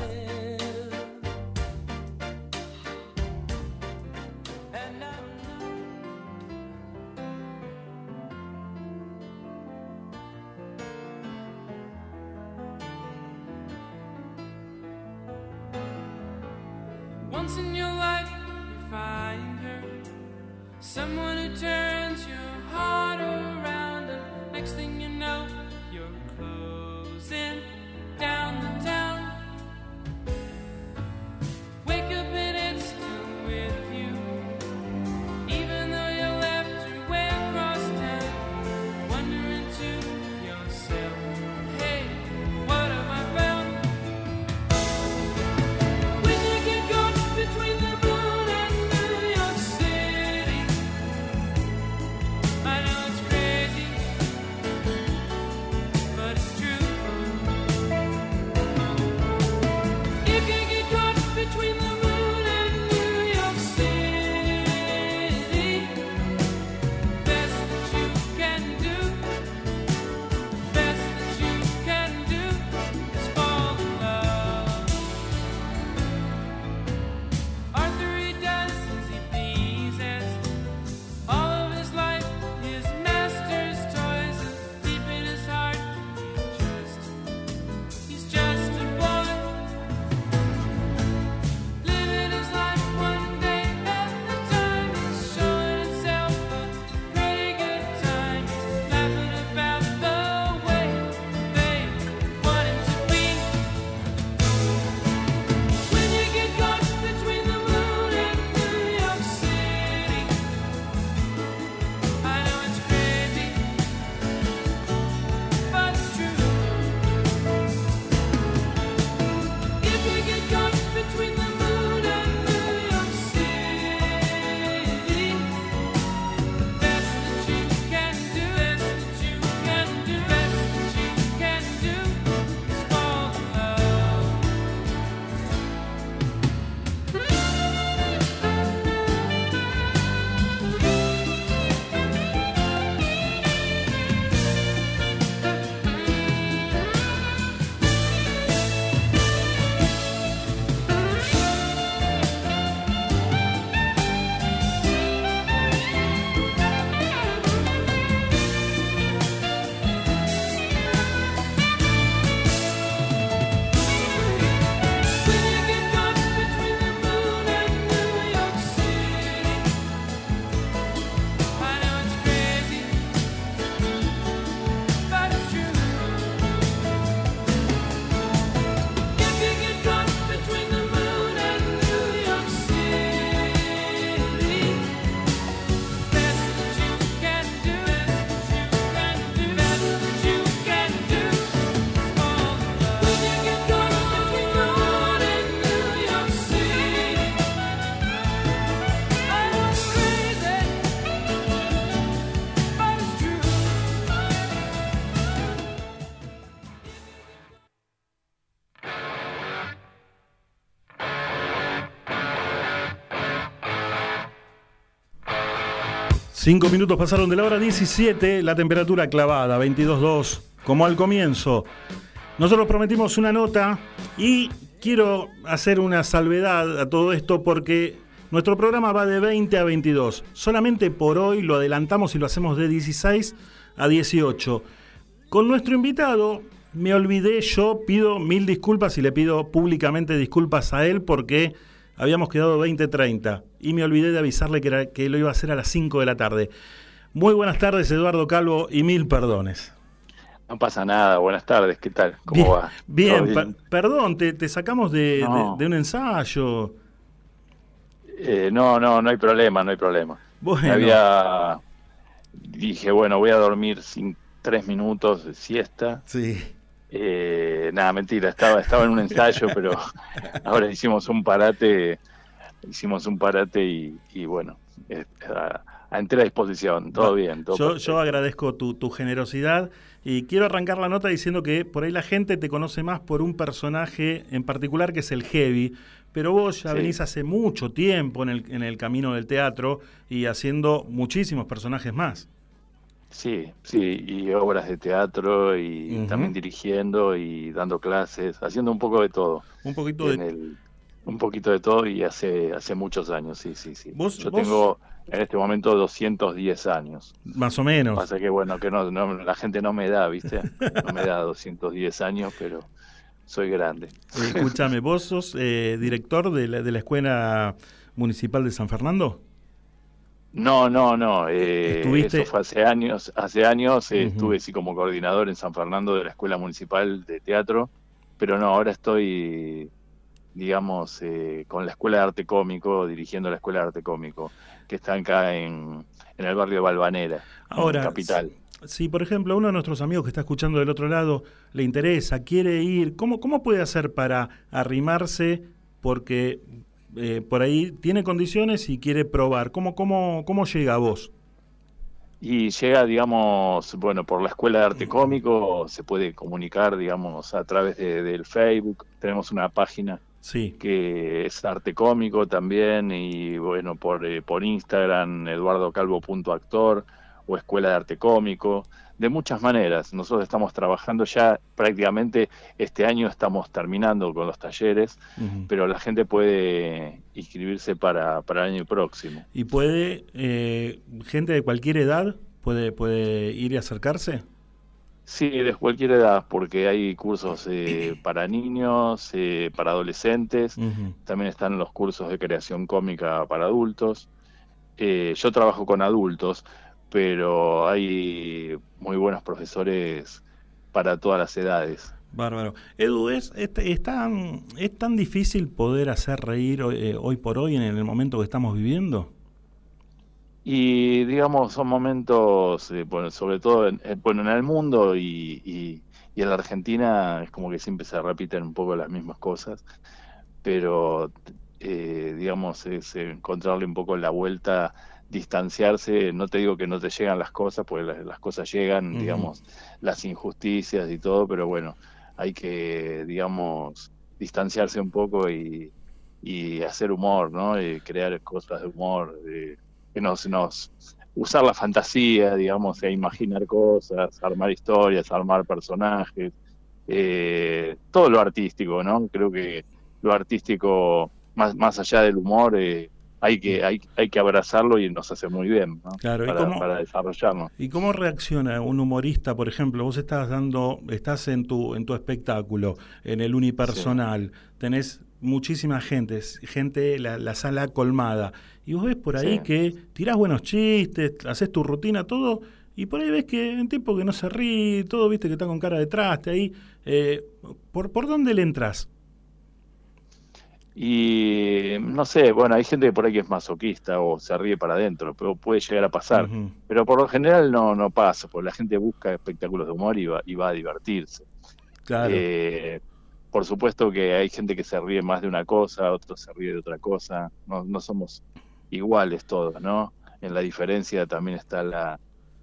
Cinco minutos pasaron de la hora 17, la temperatura clavada, 22.2, como al comienzo. Nosotros prometimos una nota y quiero hacer una salvedad a todo esto porque nuestro programa va de 20 a 22. Solamente por hoy lo adelantamos y lo hacemos de 16 a 18. Con nuestro invitado me olvidé, yo pido mil disculpas y le pido públicamente disculpas a él porque habíamos quedado 20-30 y me olvidé de avisarle que, era- que lo iba a hacer a las 5 de la tarde. Muy buenas tardes, Eduardo Calvo, y mil perdones. No pasa nada, buenas tardes, ¿qué tal? ¿Cómo Bien, va? Bien, ¿Todo per- perdón, te, te sacamos de, No. de- de un ensayo. Eh, no, no, no hay problema, no hay problema. Bueno. Había... Dije, bueno, voy a dormir sin tres minutos de siesta. Sí. Eh, nada, mentira, estaba, estaba en un ensayo, pero ahora hicimos un parate, hicimos un parate y, y bueno, a, a entera disposición, todo bien, todo Yo, yo agradezco tu, tu generosidad y quiero arrancar la nota diciendo que por ahí la gente te conoce más por un personaje en particular que es el Heavy, pero vos ya Sí. venís hace mucho tiempo en el, en el camino del teatro y haciendo muchísimos personajes más. Sí, sí, y obras de teatro y también dirigiendo y dando clases, haciendo un poco de todo. Un poquito En de... el- un poquito de todo y hace hace muchos años, sí, sí, sí. Vos- Yo vos- tengo en este momento 210 años. Más o menos. Pasa que bueno, que no, no- la gente no me da, ¿viste? No me da 210 años, pero soy grande. Eh, escúchame, ¿vos sos eh, director de la, de la Escuela Municipal de San Fernando? No, no, no. eh, ¿Estuviste? Eso fue hace años. Hace años eh, estuve sí como coordinador en San Fernando de la Escuela Municipal de Teatro, pero no, ahora estoy, digamos, eh, con la Escuela de Arte Cómico, dirigiendo la Escuela de Arte Cómico, que está acá en, en el barrio de Valvanera, Ahora, en Capital. Si, por ejemplo, a uno de nuestros amigos que está escuchando del otro lado le interesa, quiere ir, ¿cómo, cómo puede hacer para arrimarse? Porque eh, por ahí tiene condiciones y quiere probar. ¿Cómo, cómo, cómo llega a vos? Y llega, digamos, bueno, por la Escuela de Arte Cómico, se puede comunicar, digamos, a través de- del Facebook. Tenemos una página Sí. que es Arte Cómico también, y bueno, por, eh, por Instagram, eduardocalvo.actor o Escuela de Arte Cómico. De muchas maneras, nosotros estamos trabajando ya prácticamente este año, estamos terminando con los talleres, pero la gente puede inscribirse para, para el año próximo. ¿Y puede, eh, gente de cualquier edad, puede, puede ir y acercarse? Sí, de cualquier edad, porque hay cursos eh, para niños, eh, para adolescentes, también están los cursos de creación cómica para adultos. Eh, yo trabajo con adultos, pero hay muy buenos profesores para todas las edades. Bárbaro. Edu, ¿es, es, es tan, ¿es tan difícil poder hacer reír hoy, eh, hoy por hoy en el momento que estamos viviendo? Y digamos, son momentos, eh, bueno, sobre todo en, bueno, en el mundo y, y- y en la Argentina es como que siempre se repiten un poco las mismas cosas, pero eh, digamos, es encontrarle un poco la vuelta, distanciarse, no te digo que no te llegan las cosas, porque las, las cosas llegan, digamos, las injusticias y todo, pero bueno, hay que, digamos, distanciarse un poco y, y hacer humor, ¿no? Y crear cosas de humor, que nos, nos usar la fantasía, digamos, e imaginar cosas, armar historias, armar personajes, eh, todo lo artístico, ¿no? Creo que lo artístico, más, más allá del humor, eh, hay que, hay, hay que abrazarlo y nos hace muy bien, ¿no? Claro, ¿y para, cómo- para desarrollarnos. ¿Y cómo reacciona un humorista, por ejemplo? Vos estás dando, estás en tu, en tu espectáculo, en el unipersonal, tenés muchísima gente, gente, la, la sala colmada, y vos ves por ahí Sí. que tirás buenos chistes, haces tu rutina, todo, y por ahí ves que un tipo que no se ríe, todo, viste que está con cara de traste ahí, eh, ¿por, ¿por dónde le entras? Y no sé, bueno, hay gente por ahí que es masoquista o se ríe para adentro, pero puede llegar a pasar. Pero por lo general no, no pasa, porque la gente busca espectáculos de humor y va, y va a divertirse. Claro. Eh, por supuesto que hay gente que se ríe más de una cosa, otros se ríe de otra cosa. No, no somos iguales todos, ¿no? En la diferencia también está la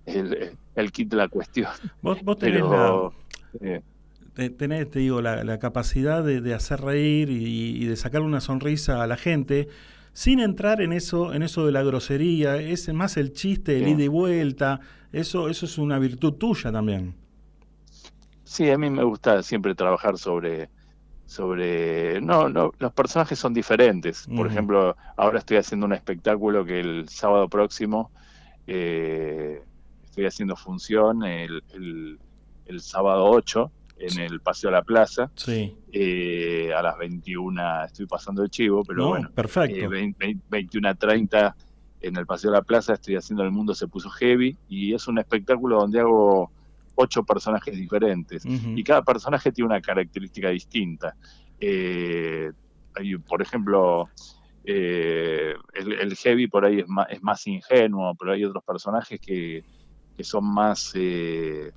el, el kit de la cuestión. Vos, vos tenés Pero, la, eh, te- tenés, te digo, la, la capacidad de, de hacer reír y, y de sacarle una sonrisa a la gente. sin entrar en eso, en eso de la grosería, es más el chiste, el Sí. ida y vuelta, eso, eso es una virtud tuya también. Sí, a mí me gusta siempre trabajar sobre, sobre, no, no, los personajes son diferentes. Por ejemplo, ahora estoy haciendo un espectáculo que el sábado próximo eh, estoy haciendo función el, el, el sábado 8 en el Paseo de la Plaza. Sí. Eh, a las 21 estoy pasando el chivo, pero No, bueno, perfecto. eh, 20 21.30 en el Paseo de la Plaza estoy haciendo El Mundo se puso heavy y es un espectáculo donde hago ocho personajes diferentes y cada personaje tiene una característica distinta. Eh, hay, por ejemplo, eh, el, el heavy por ahí es más, es más ingenuo, pero hay otros personajes que, que son más eh,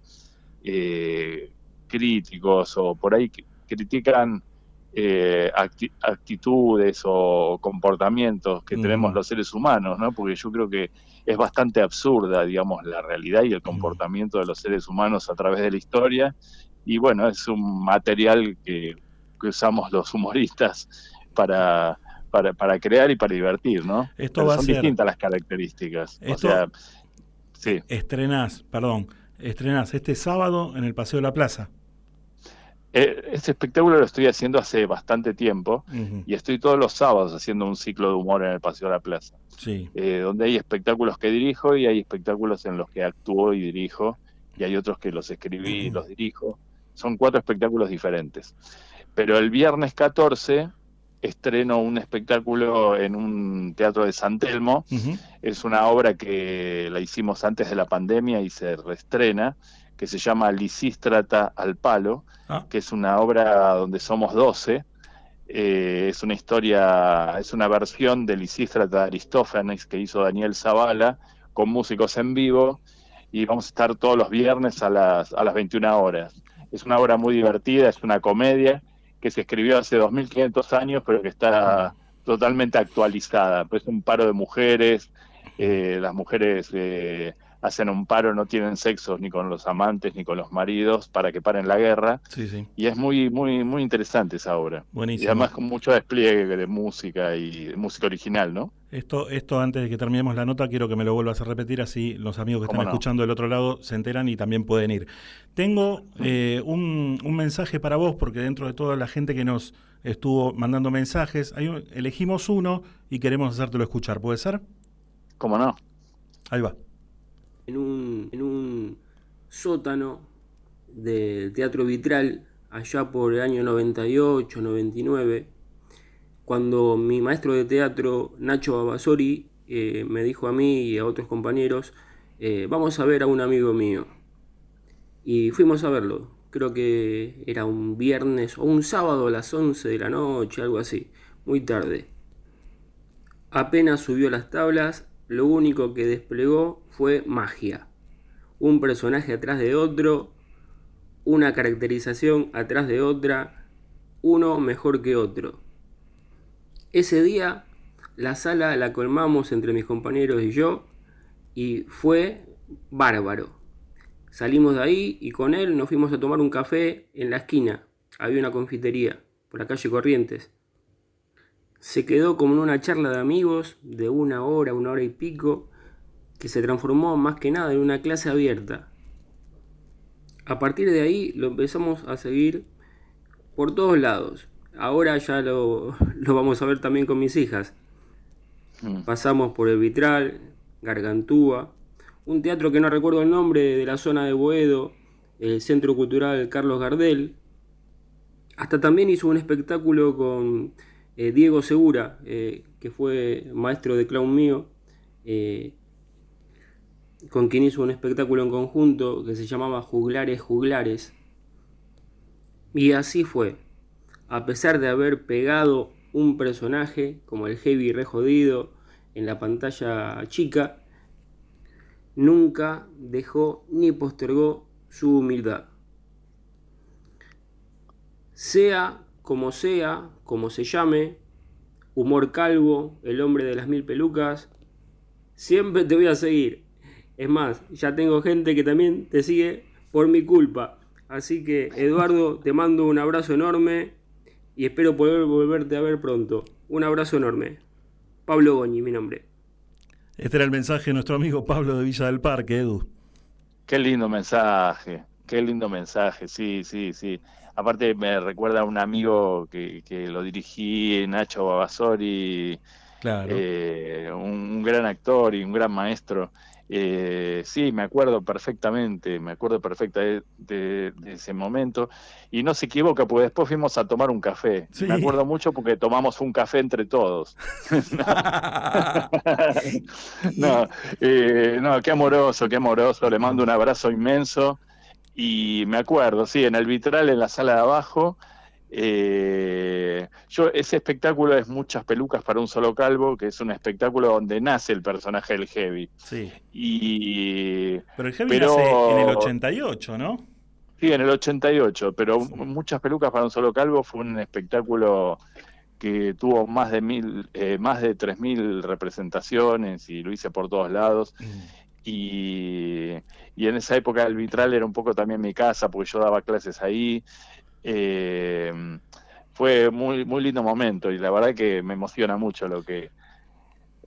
eh, críticos o por ahí critican eh, acti- actitudes o comportamientos que tenemos los seres humanos, ¿no? Porque yo creo que es bastante absurda, digamos, la realidad y el comportamiento de los seres humanos a través de la historia. Y bueno, es un material que, que usamos los humoristas para, para, para crear y para divertir, ¿no? Esto Pero va a son ser- distintas las características. Esto- O sea, sí. Estrenás, perdón, estrenás este sábado en el Paseo de la Plaza. Eh, Este espectáculo lo estoy haciendo hace bastante tiempo y estoy todos los sábados haciendo un ciclo de humor en el Paseo de la Plaza, Sí. eh, donde hay espectáculos que dirijo y hay espectáculos en los que actúo y dirijo y hay otros que los escribí y los dirijo. Son cuatro espectáculos diferentes. Pero el viernes 14 estreno un espectáculo en un teatro de San Telmo. Es una obra que la hicimos antes de la pandemia y se reestrena, que se llama Lisístrata al Palo, Ah. que es una obra donde somos 12. Eh, es una historia, es una versión de Lisístrata de Aristófanes que hizo Daniel Zavala con músicos en vivo y vamos a estar todos los viernes a las, a las 21 horas. Es una obra muy divertida, es una comedia que se escribió hace 2500 años, pero que está totalmente actualizada. Pues es un paro de mujeres, eh, las mujeres eh, hacen un paro, no tienen sexo ni con los amantes ni con los maridos para que paren la guerra. Sí, sí. Y es muy, muy, muy interesante esa obra. Buenísimo. Y además con mucho despliegue de música y de música original, ¿no? Esto, esto antes de que terminemos la nota, quiero que me lo vuelvas a repetir, así los amigos que están escuchando del otro lado se enteran y también pueden ir. Tengo eh, un, un mensaje para vos, porque dentro de toda la gente que nos estuvo mandando mensajes, hay un- elegimos uno y queremos hacértelo escuchar, ¿puede ser? ¿Cómo no? Ahí va. En un, en un sótano del Teatro Vitral, allá por el año 98, 99, cuando mi maestro de teatro, Nacho Babasori, eh, me dijo a mí y a otros compañeros, eh, vamos a ver a un amigo mío. Y fuimos a verlo. Creo que era un viernes o un sábado a las 11 de la noche, algo así, muy tarde. Apenas subió las tablas, lo único que desplegó fue magia. Un personaje atrás de otro, una caracterización atrás de otra, uno mejor que otro. Ese día la sala la colmamos entre mis compañeros y yo y fue bárbaro. Salimos de ahí y con él nos fuimos a tomar un café en la esquina. Había una confitería por la calle Corrientes. Se quedó como en una charla de amigos de una hora, una hora y pico, que se transformó más que nada en una clase abierta. A partir de ahí lo empezamos a seguir por todos lados. Ahora ya lo, lo vamos a ver también con mis hijas. Pasamos por el Vitral, Gargantúa, un teatro que no recuerdo el nombre de la zona de Boedo, el Centro Cultural Carlos Gardel. Hasta también hizo un espectáculo con eh, Diego Segura, eh, que fue maestro de clown mío, eh, con quien hizo un espectáculo en conjunto que se llamaba Juglares Juglares. Y así fue. A pesar de haber pegado un personaje como el Heavy re jodido en la pantalla chica, nunca dejó ni postergó su humildad. Sea como sea, como se llame, humor calvo, el hombre de las mil pelucas, siempre te voy a seguir. Es más, ya tengo gente que también te sigue por mi culpa. Así que, Eduardo, te mando un abrazo enorme y espero poder volverte a ver pronto. Un abrazo enorme. Pablo Goñi, mi nombre. Este era el mensaje de nuestro amigo Pablo de Villa del Parque, Edu. Qué lindo mensaje, qué lindo mensaje, sí, sí, sí. Aparte me recuerda a un amigo que, que lo dirigí, Nacho Babasori, Claro. eh, un, un gran actor y un gran maestro. Eh, sí, me acuerdo perfectamente, me acuerdo perfecta de, de- de ese momento. Y no se equivoca, porque después fuimos a tomar un café. Sí. Me acuerdo mucho porque tomamos un café entre todos. no, eh, no, qué amoroso, qué amoroso. Le mando un abrazo inmenso. Y me acuerdo, sí, en el vitral, en la sala de abajo. Eh, yo, ese espectáculo es Muchas pelucas para un solo calvo, que es un espectáculo donde nace el personaje del Heavy. Sí. Y, Pero el Heavy pero- nace en el 88, ¿no? Sí, en el 88, pero Muchas pelucas para un solo calvo fue un espectáculo que tuvo más de mil, eh, más de 3.000 representaciones y lo hice por todos lados. Y, y en esa época el vitral era un poco también mi casa, porque yo daba clases ahí. Eh, fue muy, muy lindo momento y la verdad que me emociona mucho lo que,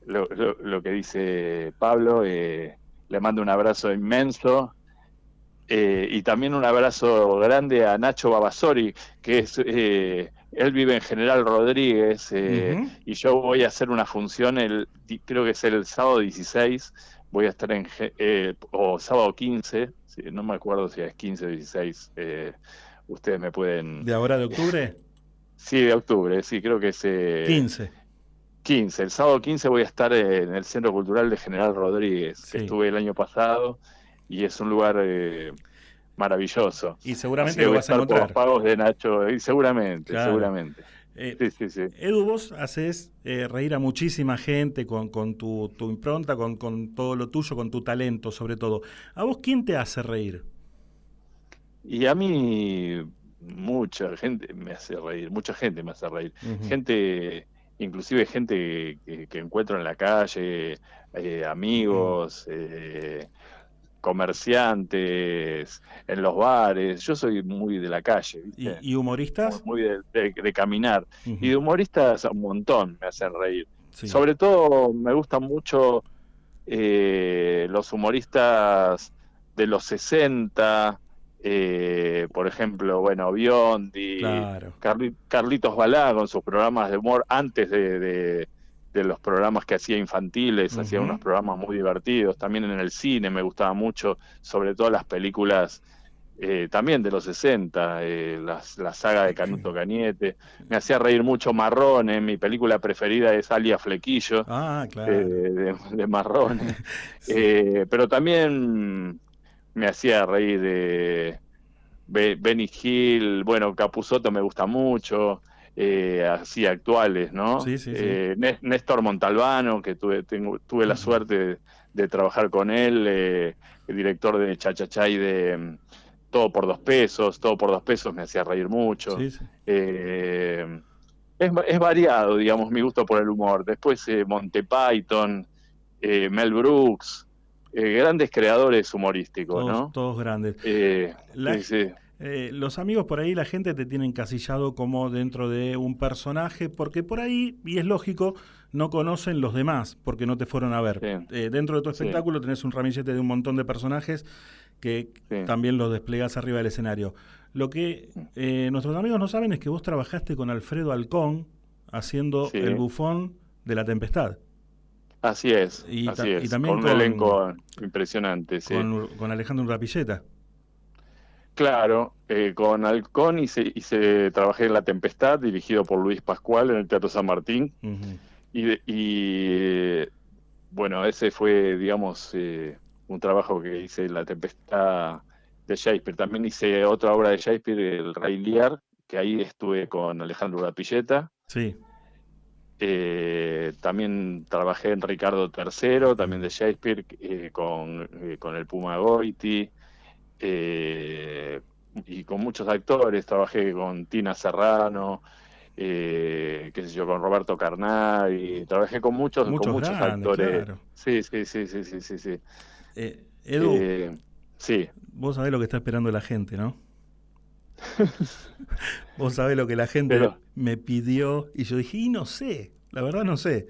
lo, lo- lo que dice Pablo. eh, le mando un abrazo inmenso. Eh, y también un abrazo grande a Nacho Babasori, que es, eh, él vive en General Rodríguez, eh, y yo voy a hacer una función, el, creo que es el sábado 16, voy a estar en, eh, o sábado 15, sí, no me acuerdo si es 15 o 16, eh, ustedes me pueden... ¿De ahora de octubre? Sí, de octubre, sí, creo que es... eh, 15. 15, el sábado 15 voy a estar en el Centro Cultural de General Rodríguez, que estuve el año pasado y es un lugar eh, maravilloso. Y seguramente lo voy vas a estar por los encontrar. pagos de Nacho, y seguramente, Claro. seguramente. Eh, sí, sí, sí. Edu, vos haces eh, reír a muchísima gente con, con tu, tu impronta, con, con todo lo tuyo, con tu talento sobre todo. ¿A vos quién te hace reír? Y a mí mucha gente me hace reír, mucha gente me hace reír. Gente, inclusive gente que, que encuentro en la calle, eh, amigos, eh, comerciantes, en los bares. Yo soy muy de la calle, ¿Y, ¿viste? y humoristas? Muy de, de- de caminar. Y de humoristas un montón me hacen reír. Sí. Sobre todo me gustan mucho eh, los humoristas de los 60, eh, por ejemplo, bueno, Biondi, Claro. Carli- Carlitos Balá con sus programas de humor antes de, de- de los programas que hacía infantiles, hacía unos programas muy divertidos, también en el cine me gustaba mucho, sobre todo las películas eh, también de los 60, eh, la saga de Canuto Cañete, me hacía reír mucho Marrone, mi película preferida es Alia Flequillo, Ah, claro. eh, de, de Marrone, Eh, pero también me hacía reír de Be- Benny Hill, bueno, Capuzoto me gusta mucho, eh, así actuales, ¿no? Sí, sí, sí. Eh, Né- Néstor Montalbano, que tuve, tengo- tuve la suerte de, de trabajar con él, eh, el director de Chachachá y de mm, Todo por dos pesos, Todo por dos pesos me hacía reír mucho. Eh, es, es variado, digamos, mi gusto por el humor. Después Monty Python, Mel Brooks, eh, grandes creadores humorísticos, Todos, ¿no? todos grandes. Eh, La- sí, sí. Eh, los amigos por ahí, la gente te tiene encasillado como dentro de un personaje, porque por ahí, y es lógico, no conocen los demás, porque no te fueron a ver. Dentro de tu espectáculo tenés un ramillete de un montón de personajes que también los desplegás arriba del escenario. Lo que nuestros amigos no saben es que vos trabajaste con Alfredo Alcón haciendo el bufón de la tempestad. Así es, Y así es. y también con, con- un elenco impresionante, sí. Con, con Alejandro Rapilleta. Claro, eh, con Halcón hice, hice, trabajé en La Tempestad, dirigido por Luis Pascual en el Teatro San Martín. Y, bueno, ese fue, digamos, eh, un trabajo que hice en La Tempestad de Shakespeare. También hice otra obra de Shakespeare, El Rey Lear, que ahí estuve con Alejandro Lapilleta. Sí. Eh, también trabajé en Ricardo III, también de Shakespeare, eh, con, eh, con el Puma Goiti, y con muchos actores. Trabajé con Tina Serrano, qué sé yo, con Roberto Carnari. Trabajé con muchos, Muchos con muchos grandes, actores. claro. Sí, sí, sí, sí, sí, sí. sí. Edu, sí. vos sabés lo que está esperando la gente, ¿no? vos sabés lo que la gente Pero- me pidió y yo dije, y no sé, la verdad no sé.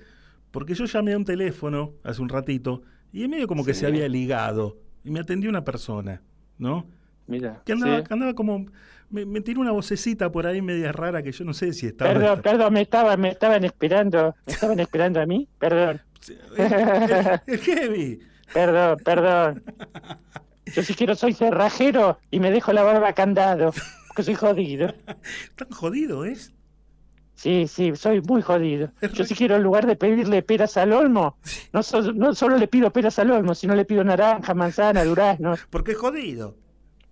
Porque yo llamé a un teléfono hace un ratito y en medio como que Sí. se había ligado y me atendió una persona, ¿no? Mira. Que andaba, sí. que andaba como. Me, me tiró una vocecita por ahí media rara que yo no sé si estaba. Perdón, perdón, me estaban, me estaban esperando, me estaban esperando a mí, perdón. El heavy. Perdón, perdón. Yo si quiero soy cerrajero y me dejo la barba candado, porque soy jodido. ¿Tan jodido es? Sí, sí, soy muy jodido. Yo si quiero en lugar de pedirle peras al olmo, no, so- no solo le pido peras al olmo, sino le pido naranja, manzana, durazno. Porque es jodido.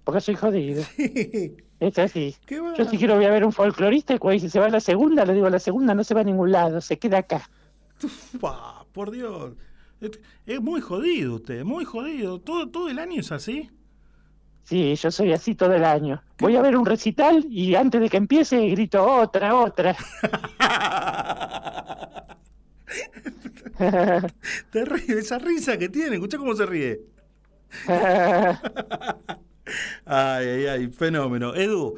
Porque soy jodido. Es así. Yo si quiero voy a ver un folclorista y cuando dice se va a la segunda, le digo la segunda no se va a ningún lado, se queda acá. Por Dios. Es, es muy jodido usted, muy jodido. ¿Todo, todo el año es así? Sí, yo soy así todo el año. Voy a ver un recital y antes de que empiece grito otra, otra. Te ríe, esa risa que tiene, escucha cómo se ríe. Ay, ay, ay, fenómeno. Edu,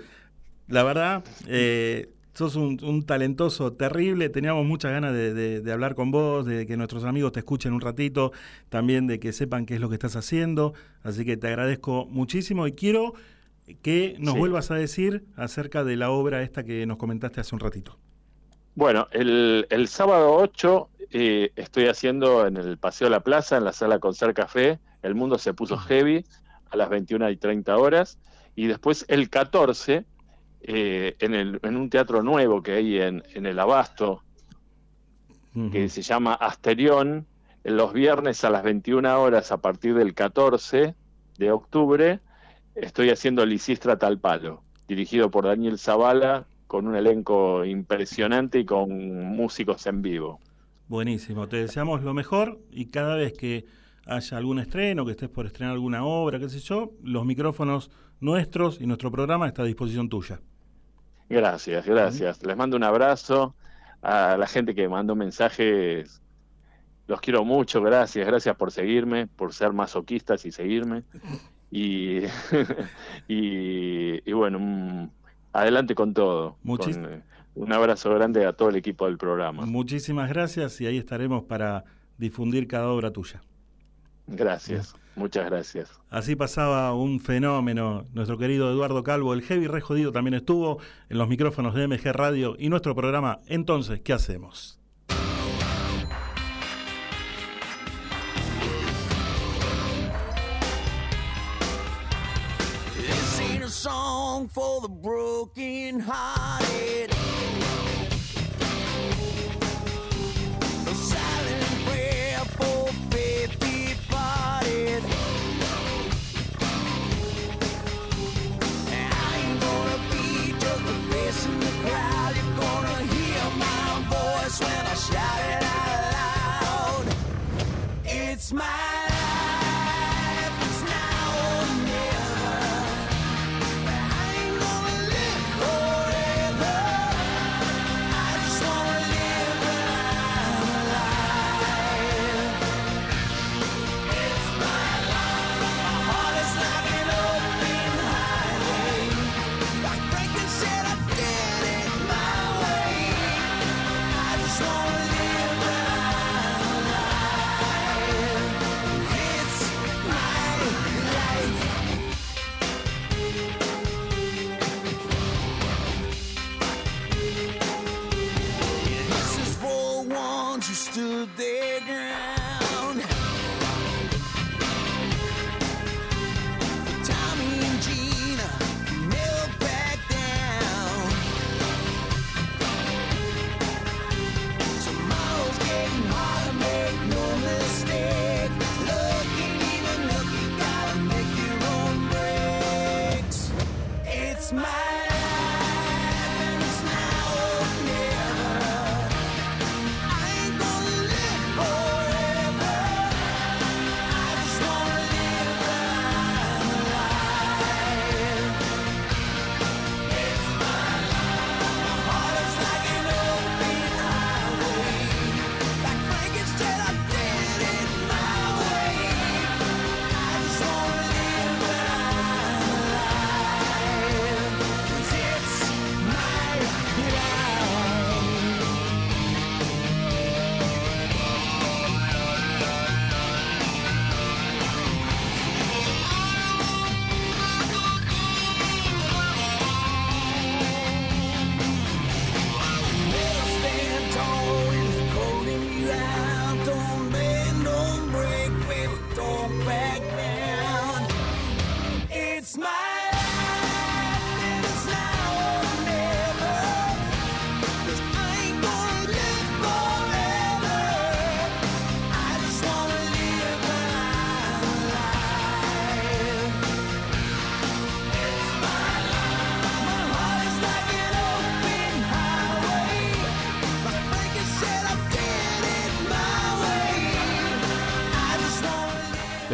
la verdad, eh, sos un, un talentoso terrible. Teníamos muchas ganas de, de- de hablar con vos, de que nuestros amigos te escuchen un ratito, también de que sepan qué es lo que estás haciendo. Así que te agradezco muchísimo y quiero que nos Sí. vuelvas a decir acerca de la obra esta que nos comentaste hace un ratito. Bueno, el, el sábado 8 eh, estoy haciendo en el Paseo de la Plaza, en la sala Concert Café, El Mundo se puso heavy, a las 21 y 30 horas. Y después el 14, eh, en, el, en un teatro nuevo que hay en, en el Abasto, que se llama Asterión, los viernes a las 21 horas a partir del 14 de octubre, estoy haciendo Lisistra Tal Palo, dirigido por Daniel Zavala, con un elenco impresionante y con músicos en vivo. Buenísimo, te deseamos lo mejor y cada vez que haya algún estreno, que estés por estrenar alguna obra, qué sé yo, los micrófonos nuestros y nuestro programa está a disposición tuya. Gracias, gracias. Les mando un abrazo a la gente que mandó mensajes. Los quiero mucho, gracias, gracias por seguirme, por ser masoquistas y seguirme. Y, y, y bueno, adelante con todo. Muchis- Con, eh, un abrazo grande a todo el equipo del programa. Muchísimas gracias y ahí estaremos para difundir cada obra tuya. Gracias, muchas gracias. Así pasaba un fenómeno. Nuestro querido Eduardo Calvo, el heavy re jodido, también estuvo en los micrófonos de MG Radio y nuestro programa. Entonces, ¿qué hacemos? This ain't a song for the broken hearted. till.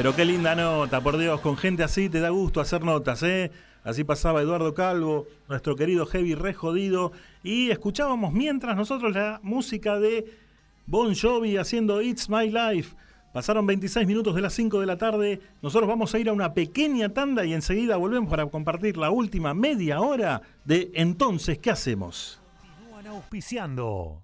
Pero qué linda nota, por Dios, con gente así te da gusto hacer notas, ¿eh? Así pasaba Eduardo Calvo, nuestro querido Heavy re jodido, y escuchábamos mientras nosotros la música de Bon Jovi haciendo It's My Life. Pasaron 26 minutos de las 5 de la tarde, nosotros vamos a ir a una pequeña tanda y enseguida volvemos para compartir la última media hora de Entonces, ¿qué hacemos? Continúan auspiciando.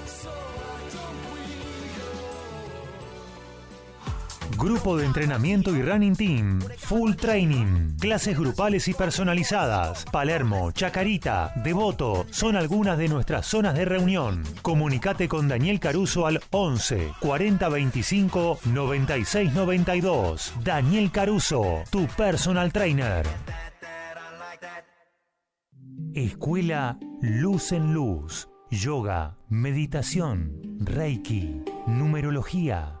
Grupo de entrenamiento y running team. Full training. Clases grupales y personalizadas. Palermo, Chacarita, Devoto son algunas de nuestras zonas de reunión. Comunicate con Daniel Caruso al 11 40 25 96 92. Daniel Caruso, tu personal trainer. Escuela Luz en Luz. Yoga, meditación, Reiki, numerología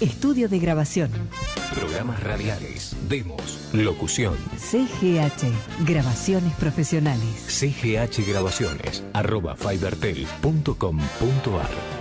Estudio de grabación. Programas radiales, demos, locución. CGH. Grabaciones profesionales. CGH Grabaciones, arroba fibertel.com.ar.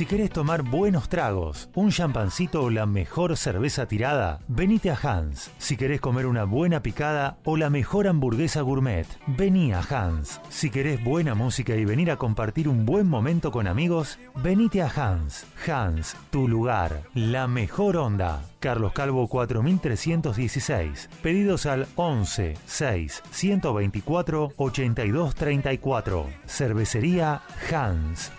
Si querés tomar buenos tragos, un champancito o la mejor cerveza tirada, venite a Hans. Si querés comer una buena picada o la mejor hamburguesa gourmet, vení a Hans. Si querés buena música y venir a compartir un buen momento con amigos, venite a Hans. Hans, tu lugar, la mejor onda. Carlos Calvo 4316. Pedidos al 11 6 124 82 34. Cervecería Hans.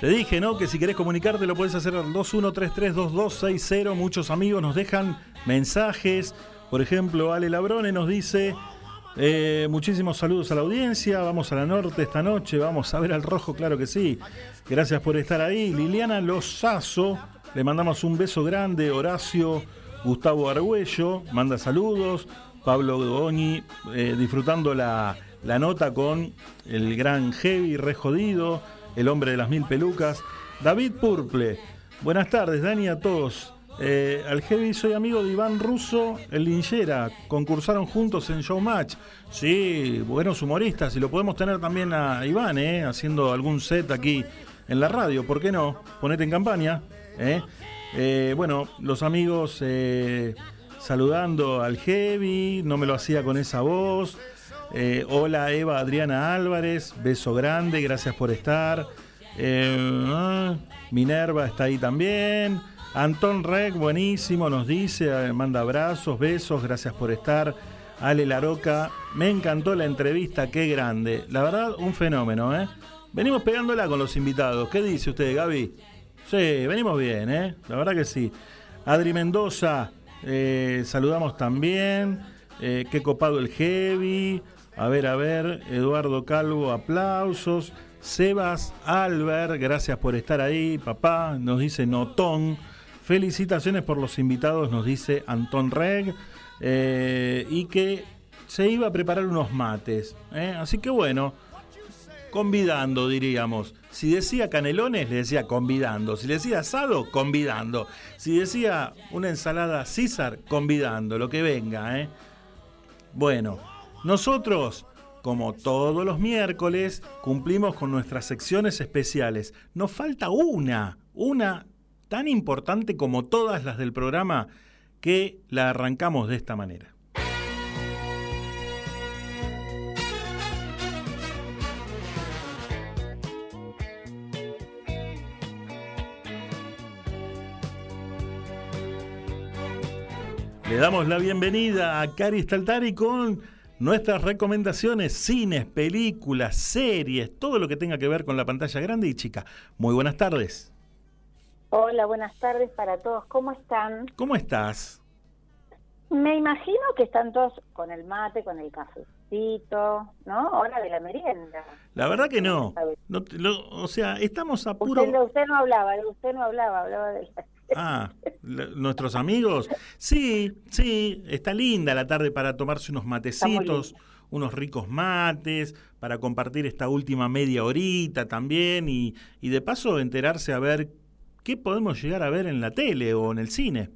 Te dije, ¿no? Que si querés comunicarte lo puedes hacer al 21332260. Muchos amigos nos dejan mensajes. Por ejemplo, Ale Labrone nos dice... eh, muchísimos saludos a la audiencia. Vamos a la norte esta noche. Vamos a ver al rojo, claro que sí. Gracias por estar ahí. Liliana Lozazo, le mandamos un beso grande. Horacio Gustavo Argüello, manda saludos. Pablo Goñi, eh, disfrutando la, la nota con el gran Heavy, re jodido, el hombre de las mil pelucas. David Purple, buenas tardes, Dani, a todos. Eh, al soy amigo de Iván Russo, el Linchera. Concursaron juntos en Showmatch. Sí, buenos humoristas. Y lo podemos tener también a Iván, eh, haciendo algún set aquí en la radio. ¿Por qué no? Ponete en campaña. eh. Eh, bueno, los amigos eh, saludando al Heavy. No me lo hacía con esa voz. Eh, hola Eva Adriana Álvarez, beso grande, gracias por estar. Eh, ah, Minerva está ahí también. Anton Rec, buenísimo, nos dice, eh, manda abrazos, besos, gracias por estar. Ale Laroca, me encantó la entrevista, qué grande. La verdad, un fenómeno, ¿eh? Venimos pegándola con los invitados. ¿Qué dice usted, Gaby? Sí, venimos bien, ¿eh? La verdad que sí. Adri Mendoza, saludamos también. Qué copado el heavy. A ver, a ver. Eduardo Calvo, aplausos. Sebas Albert, gracias por estar ahí, papá. Nos dice Notón. Felicitaciones por los invitados, nos dice Anton Reg, eh, y que se iba a preparar unos mates. ¿eh? Así que bueno, convidando, diríamos. Si decía canelones, le decía convidando. Si le decía asado, convidando. Si decía una ensalada César, convidando, lo que venga. ¿eh? Bueno, nosotros, como todos los miércoles, cumplimos con nuestras secciones especiales. Nos falta una, una tan importante como todas las del programa, que la arrancamos de esta manera. Le damos la bienvenida a Cari Staltari con nuestras recomendaciones, cines, películas, series, todo lo que tenga que ver con la pantalla grande y chica. Muy buenas tardes. Hola, buenas tardes para todos. ¿Cómo están? ¿Cómo estás? Me imagino que están todos con el mate, con el cafecito, ¿no? Hora de la merienda. La verdad que no. No lo- o sea, estamos a puro... Usted, usted no hablaba, usted no hablaba, hablaba de... Ah, nuestros amigos. Sí, sí, está linda la tarde para tomarse unos matecitos, unos ricos mates, para compartir esta última media horita también y, y de paso enterarse a ver qué podemos llegar a ver en la tele o en el cine.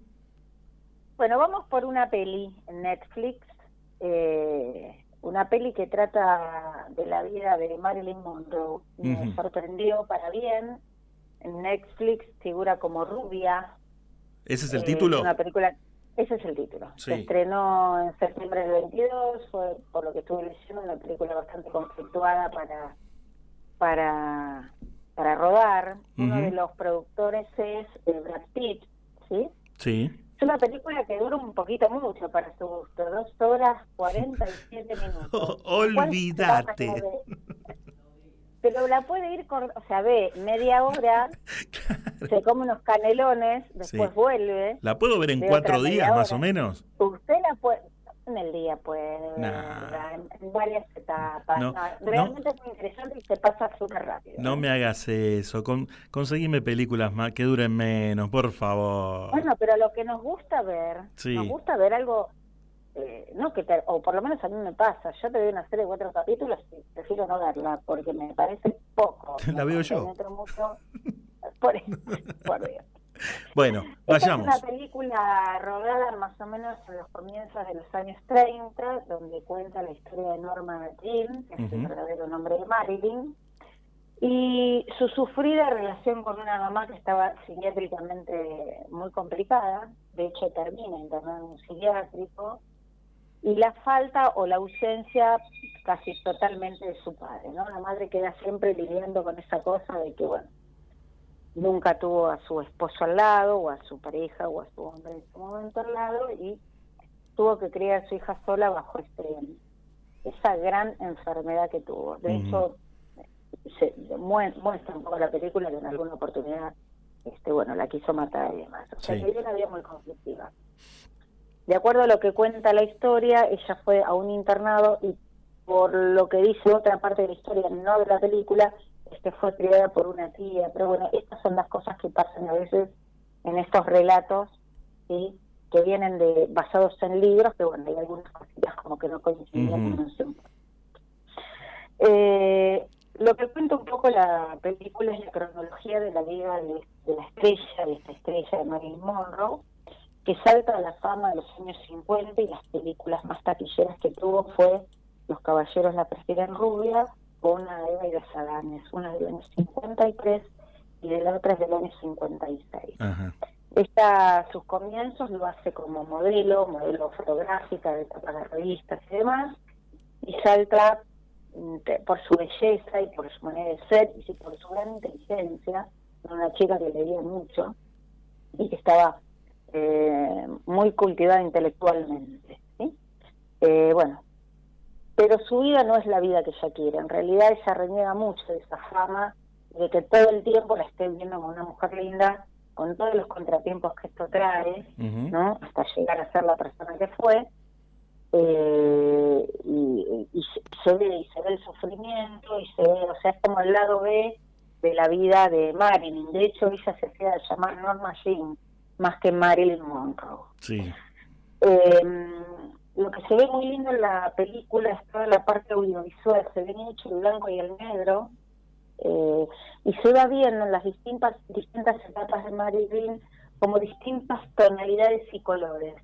Bueno, vamos por una peli en Netflix, eh, una peli que trata de la vida de Marilyn Monroe. Me sorprendió para bien. En Netflix figura como rubia. ¿Ese es el Eh, título? una película, ese es el título. Sí. Se estrenó en septiembre del 22, fue, por lo que estuve leyendo, una película bastante conflictuada para, para, para rodar. Uno de los productores es eh, Brad Pitt, ¿sí? Sí. Es una película que dura un poquito mucho para su gusto, dos horas 47 minutos. Olvídate. ¿Cuánto pasa de- Pero la puede ir, cor- o sea, ve media hora, se come unos canelones, después Sí. vuelve. ¿La puedo ver en cuatro días más o menos? Usted la puede, en el día puede, Nah. en, varias etapas. No, No, no. realmente es muy interesante y se pasa súper rápido. No me hagas eso. Con, conseguime películas más que duren menos, por favor. Bueno, pero lo que nos gusta ver, Sí. nos gusta ver algo, eh, no que te- o por lo menos a mí me pasa, yo te doy una serie de cuatro capítulos y prefiero no verla porque me parece poco. La veo yo. mucho. Por, por Dios. Bueno, Esta vayamos. es una película rodada más o menos en los comienzos de los años 30, donde cuenta la historia de Norma Jean, que es el verdadero nombre de Marilyn, y su sufrida relación con una mamá que estaba psiquiátricamente muy complicada, de hecho termina internada en un psiquiátrico, y la falta o la ausencia casi totalmente de su padre, ¿no? La madre queda siempre lidiando con esa cosa de que, bueno, nunca tuvo a su esposo al lado, o a su pareja, o a su hombre en su momento al lado, y tuvo que criar a su hija sola bajo este esa gran enfermedad que tuvo. De Ujú. hecho, se mue- muestra un poco la película que en alguna oportunidad este bueno la quiso matar y demás. O sea Sí. que era una vida muy conflictiva. De acuerdo a lo que cuenta la historia, ella fue a un internado y por lo que dice otra parte de la historia, no de la película, es que fue criada por una tía. Pero bueno, estas son las cosas que pasan a veces en estos relatos, ¿sí? que vienen de basados en libros, que bueno, hay algunas cositas como que no coincidían Ujú. con eso. Eh, lo que cuenta un poco la película es la cronología de la vida de, de la estrella, de esta estrella de Marilyn Monroe, que salta a la fama de los años 50 y las películas más taquilleras que tuvo fue Los caballeros la prefieren rubia o una de Eva y los Adanes, una del año 53 y de la otra es del año 56. Ajá. Esta, sus comienzos lo hace como modelo, modelo fotográfica de tapas de revistas y demás, y salta mm, por su belleza y por su manera de ser y por su gran inteligencia, una chica que leía mucho y que estaba eh, muy cultivada intelectualmente. ¿sí? Eh, bueno, pero su vida no es la vida que ella quiere. En realidad ella reniega mucho de esa fama, de que todo el tiempo la esté viendo como una mujer linda, con todos los contratiempos que esto trae, ¿no? Hasta llegar a ser la persona que fue. Eh, y, se ve y se ve el sufrimiento y se ve, o sea, es como el lado B de la vida de Marilyn. De hecho, ella se hacía llamar Norma Jean, más que Marilyn Monroe. Sí. Eh, lo que se ve muy lindo en la película es toda la parte audiovisual, se ve mucho el blanco y el negro, eh, y se va viendo en las distintas, distintas etapas de Marilyn como distintas tonalidades y colores,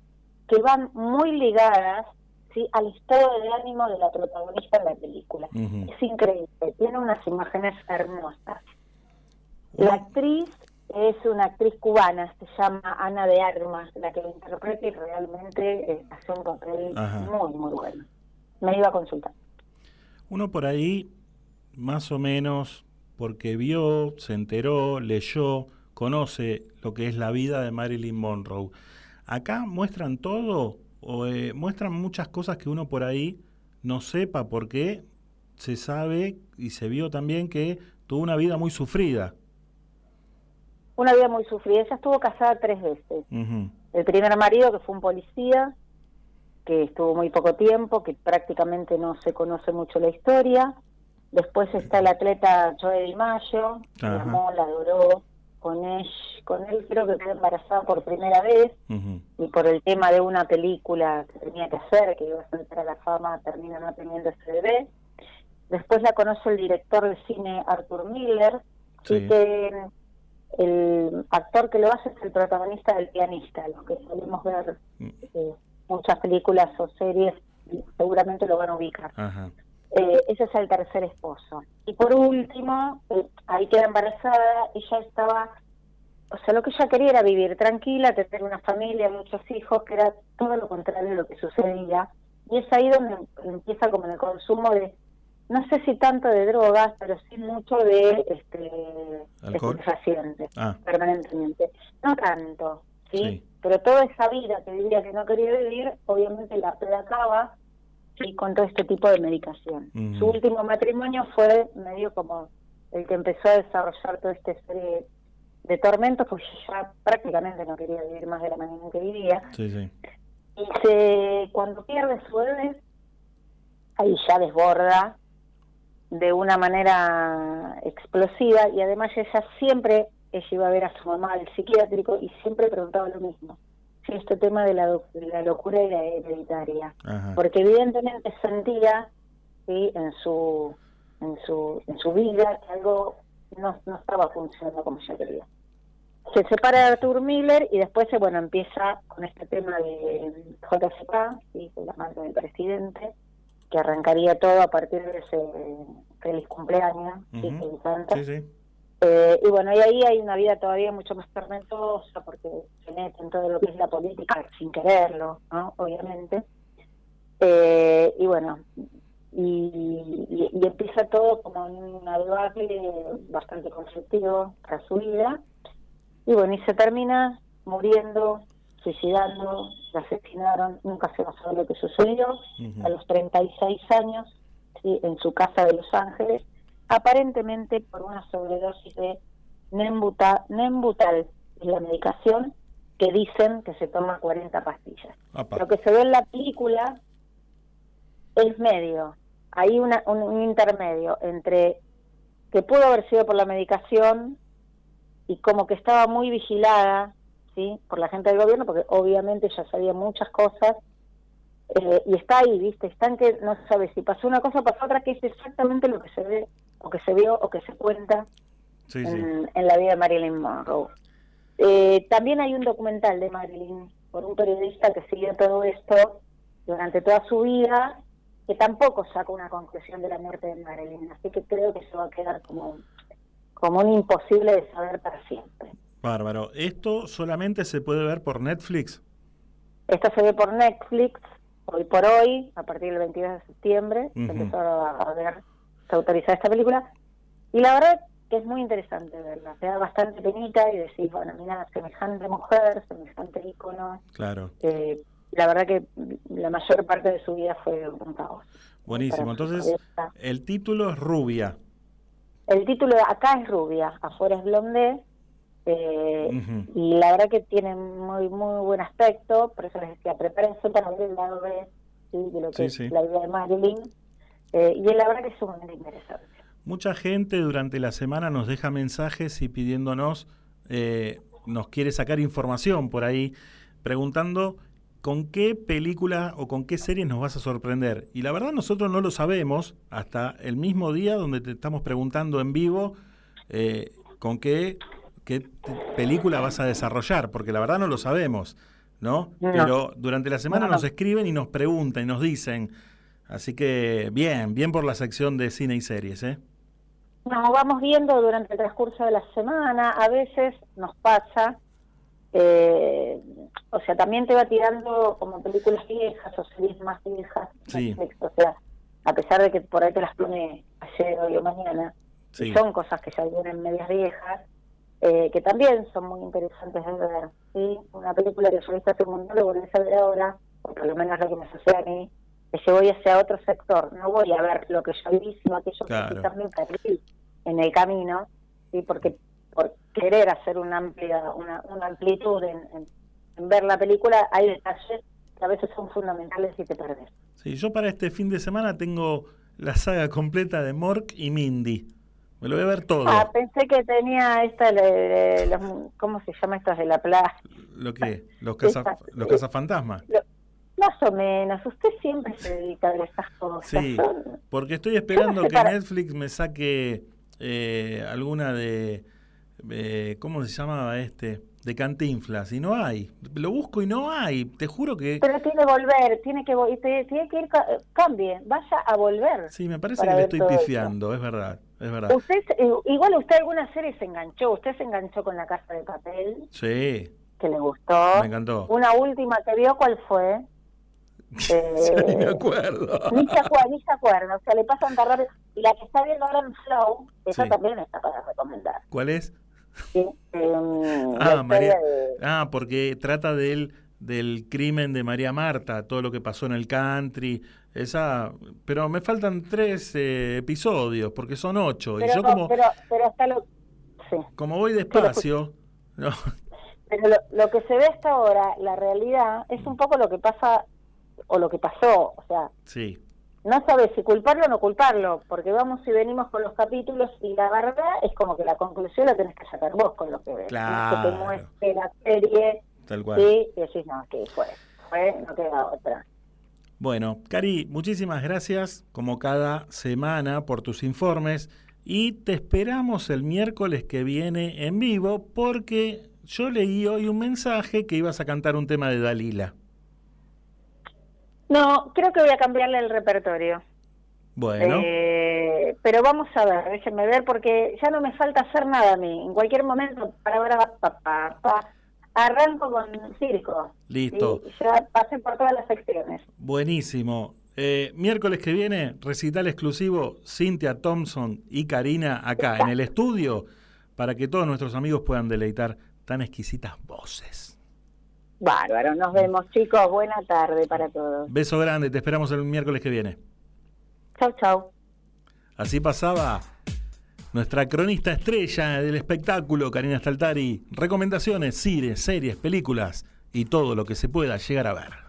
que van muy ligadas ¿sí? al estado de ánimo de la protagonista en la película. Es increíble, tiene unas imágenes hermosas. La actriz es una actriz cubana, se llama Ana de Armas, la que lo interpreta y realmente eh, hace un papel Ajá. muy, muy bueno. Me iba a consultar. Uno por ahí, más o menos, porque vio, se enteró, leyó, conoce lo que es la vida de Marilyn Monroe. Acá muestran todo o eh, muestran muchas cosas que uno por ahí no sepa porque se sabe y se vio también que tuvo una vida muy sufrida. Una vida muy sufrida. Ella estuvo casada tres veces. El primer marido, que fue un policía, que estuvo muy poco tiempo, que prácticamente no se conoce mucho la historia. Después está el atleta Joe Di que la Ajá. amó, la adoró. Con él, con él creo que quedó embarazada por primera vez y por el tema de una película que tenía que hacer, que iba a saltar a la fama, termina no teniendo ese bebé. Después la conoce el director de cine Arthur Miller, Sí. y que el actor que lo hace es el protagonista del pianista, los que solemos ver eh, muchas películas o series, seguramente lo van a ubicar. Ajá. Eh, ese es el tercer esposo. Y por último, eh, ahí queda embarazada, ella estaba, o sea, lo que ella quería era vivir tranquila, tener una familia, muchos hijos, que era todo lo contrario de lo que sucedía. Y es ahí donde empieza como el consumo de, no sé si tanto de drogas, pero sí mucho de este, estupefacientes, Ah. permanentemente. No tanto, ¿sí? Sí. Pero toda esa vida que vivía que no quería vivir, obviamente la aplacaba y con todo este tipo de medicación. Su último matrimonio fue medio como el que empezó a desarrollar toda esta serie de tormentos, pues ya prácticamente no quería vivir más de la manera en que vivía. Sí, sí. Y se, cuando pierde su bebé, ahí ya desborda de una manera explosiva y además ella siempre, ella iba a ver a su mamá al psiquiátrico y siempre preguntaba lo mismo. Si este tema de la, de la locura era hereditaria Ajá. porque evidentemente sentía ¿sí? en su en su en su vida que algo no, no estaba funcionando como ella quería se separa de Arthur Miller y después bueno empieza con este tema de JFK ¿sí? el amante del presidente que arrancaría todo a partir de ese feliz cumpleaños. Eh, y bueno, y ahí hay una vida todavía mucho más tormentosa porque se mete en todo lo que es la política sin quererlo, ¿no? Obviamente. Eh, y bueno, y, y- y empieza todo como en una debacle bastante conflictivo para su vida. Y bueno, y se termina muriendo, suicidando, la asesinaron, nunca se va a saber lo que sucedió, Ujú. a los 36 años, ¿sí? en su casa de Los Ángeles, aparentemente por una sobredosis de Nembuta, Nembutal, es la medicación que dicen que se toma 40 pastillas. Apa. Lo que se ve en la película es medio, hay una, un, un intermedio entre que pudo haber sido por la medicación y como que estaba muy vigilada sí por la gente del gobierno porque obviamente ya sabía muchas cosas eh, y está ahí viste están que no se sabe si pasó una cosa o pasó otra que es exactamente lo que se ve o que se vio o que se cuenta Sí, sí. en, la vida de Marilyn Monroe. Eh, también hay un documental de Marilyn por un periodista que siguió todo esto durante toda su vida que tampoco saca una conclusión de la muerte de Marilyn así que creo que eso va a quedar como como un imposible de saber para siempre Bárbaro. ¿Esto solamente se puede ver por Netflix? Esto se ve por Netflix, hoy por hoy, a partir del 22 de septiembre, se empezó a, a ver, se autorizó esta película, y la verdad que es muy interesante verla, te da bastante penita y decís, bueno, mira, semejante mujer, semejante ícono, Claro. eh, la verdad que la mayor parte de su vida fue un caos. Buenísimo. Entonces, el título es Rubia. El título acá es Rubia, afuera es Blondé, eh, y la verdad que tiene muy muy buen aspecto, por eso les decía, prepárense para ver el lado B ¿sí? de lo que Sí, es la vida de Marilyn, eh, y la verdad que es sumamente interesante. Mucha gente durante la semana nos deja mensajes y pidiéndonos eh, nos quiere sacar información por ahí preguntando con qué película o con qué series nos vas a sorprender. Y la verdad nosotros no lo sabemos hasta el mismo día donde te estamos preguntando en vivo eh, con qué, qué película vas a desarrollar, porque la verdad no lo sabemos, ¿no? No. Pero durante la semana No, no. nos escriben y nos preguntan y nos dicen. Así que bien, bien por la sección de cine y series, ¿eh? Nos vamos viendo durante el transcurso de la semana, a veces nos pasa, eh, o sea, también te va tirando como películas viejas o series más viejas, Sí. Netflix, o sea, a pesar de que por ahí te las pone ayer, hoy o mañana, Sí. y son cosas que ya vienen medias viejas, eh, que también son muy interesantes de ver, ¿sí? Una película que yo viste hace un montón, lo volvés a ver ahora, o por lo menos lo que me sucede a mí, es que voy hacia otro sector, no voy a ver lo que ya vi, sino aquello Claro. que quizás me perdí en el camino, ¿sí? Porque por querer hacer una amplia una, una amplitud en, en- en ver la película, hay detalles que a veces son fundamentales y te perdés. Sí, yo para este fin de semana tengo la saga completa de Mork y Mindy. Me lo voy a ver todo. Ah, pensé que tenía esta, le- le- los- ¿cómo se llama estas de la plaza? Lo que, los caza, Esa- los cazafantasmas. Más o menos, usted siempre se dedica a esas cosas. Sí, Son- porque estoy esperando sé que para- Netflix me saque eh, alguna de, eh, ¿cómo se llamaba este? De Cantinflas, y no hay. Lo busco y no hay. Te juro que... Pero tiene que volver, tiene que, tiene que ir, ca- cambie, vaya a volver. Sí, me parece que le estoy eso. pifiando, es verdad, es verdad. Usted, eh, igual usted alguna serie se enganchó, usted se enganchó con La Casa de Papel, Sí, que le gustó. me encantó. Una última que vio, ¿cuál fue? Eh, Ni me acuerdo. Ni se acuerda, ni se acuerda, o sea, le pasan rápido. Y la que está viendo ahora en Flow, esa Sí. también está para recomendar. ¿Cuál es? ¿sí? Em, Ah, María. de- Ah, porque trata del, del crimen de María Marta, todo lo que pasó en el country. Esa, pero me faltan tres eh, episodios, porque son ocho. y pero, yo no, como, pero, pero hasta lo, sí. como voy despacio, no, Pero lo, lo que se ve hasta ahora, la realidad, es un poco lo que pasa o lo que pasó. O sea, sí, no sabes si culparlo o no culparlo, porque vamos y venimos con los capítulos y la verdad es como que la conclusión la tenés que sacar vos con lo que ves. Es que te Claro. muestre la serie, tal cual. sí, y decís, no, que fue, fue, no queda otra. Bueno, Cari, muchísimas gracias como cada semana por tus informes y te esperamos el miércoles que viene en vivo porque yo leí hoy un mensaje que ibas a cantar un tema de Dalila. No, creo que voy a cambiarle el repertorio. Bueno, Eh, pero vamos a ver, déjenme ver, porque ya no me falta hacer nada a mí. En cualquier momento, para ahora, pa, pa, pa, arranco con circo. listo. Y ya pasé por todas las secciones. Buenísimo. Eh, miércoles que viene, recital exclusivo, Cynthia Thompson y Karina acá en el estudio para que todos nuestros amigos puedan deleitar tan exquisitas voces. Bárbaro, nos vemos chicos, buena tarde para todos. Beso grande, te esperamos el miércoles que viene. Chau, chau. Así pasaba nuestra cronista estrella del espectáculo, Karina Staltari. Recomendaciones, cines, series, películas y todo lo que se pueda llegar a ver.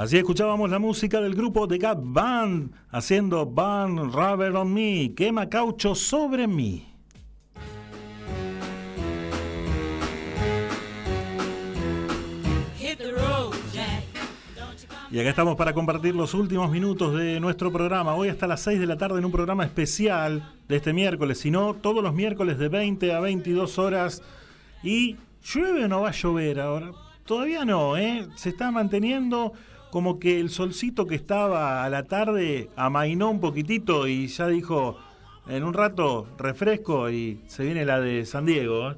Así escuchábamos la música del grupo The Gap Band haciendo Burn Rubber on Me, quema caucho sobre mí. Y acá estamos para compartir los últimos minutos de nuestro programa. Hoy hasta las 6 de la tarde en un programa especial de este miércoles. Si no, todos los miércoles de 20 a 22 horas. ¿Y llueve o no va a llover ahora? Todavía no, ¿eh? Se está manteniendo como que el solcito que estaba a la tarde amainó un poquitito y ya dijo, en un rato refresco y se viene la de San Diego. ¿eh?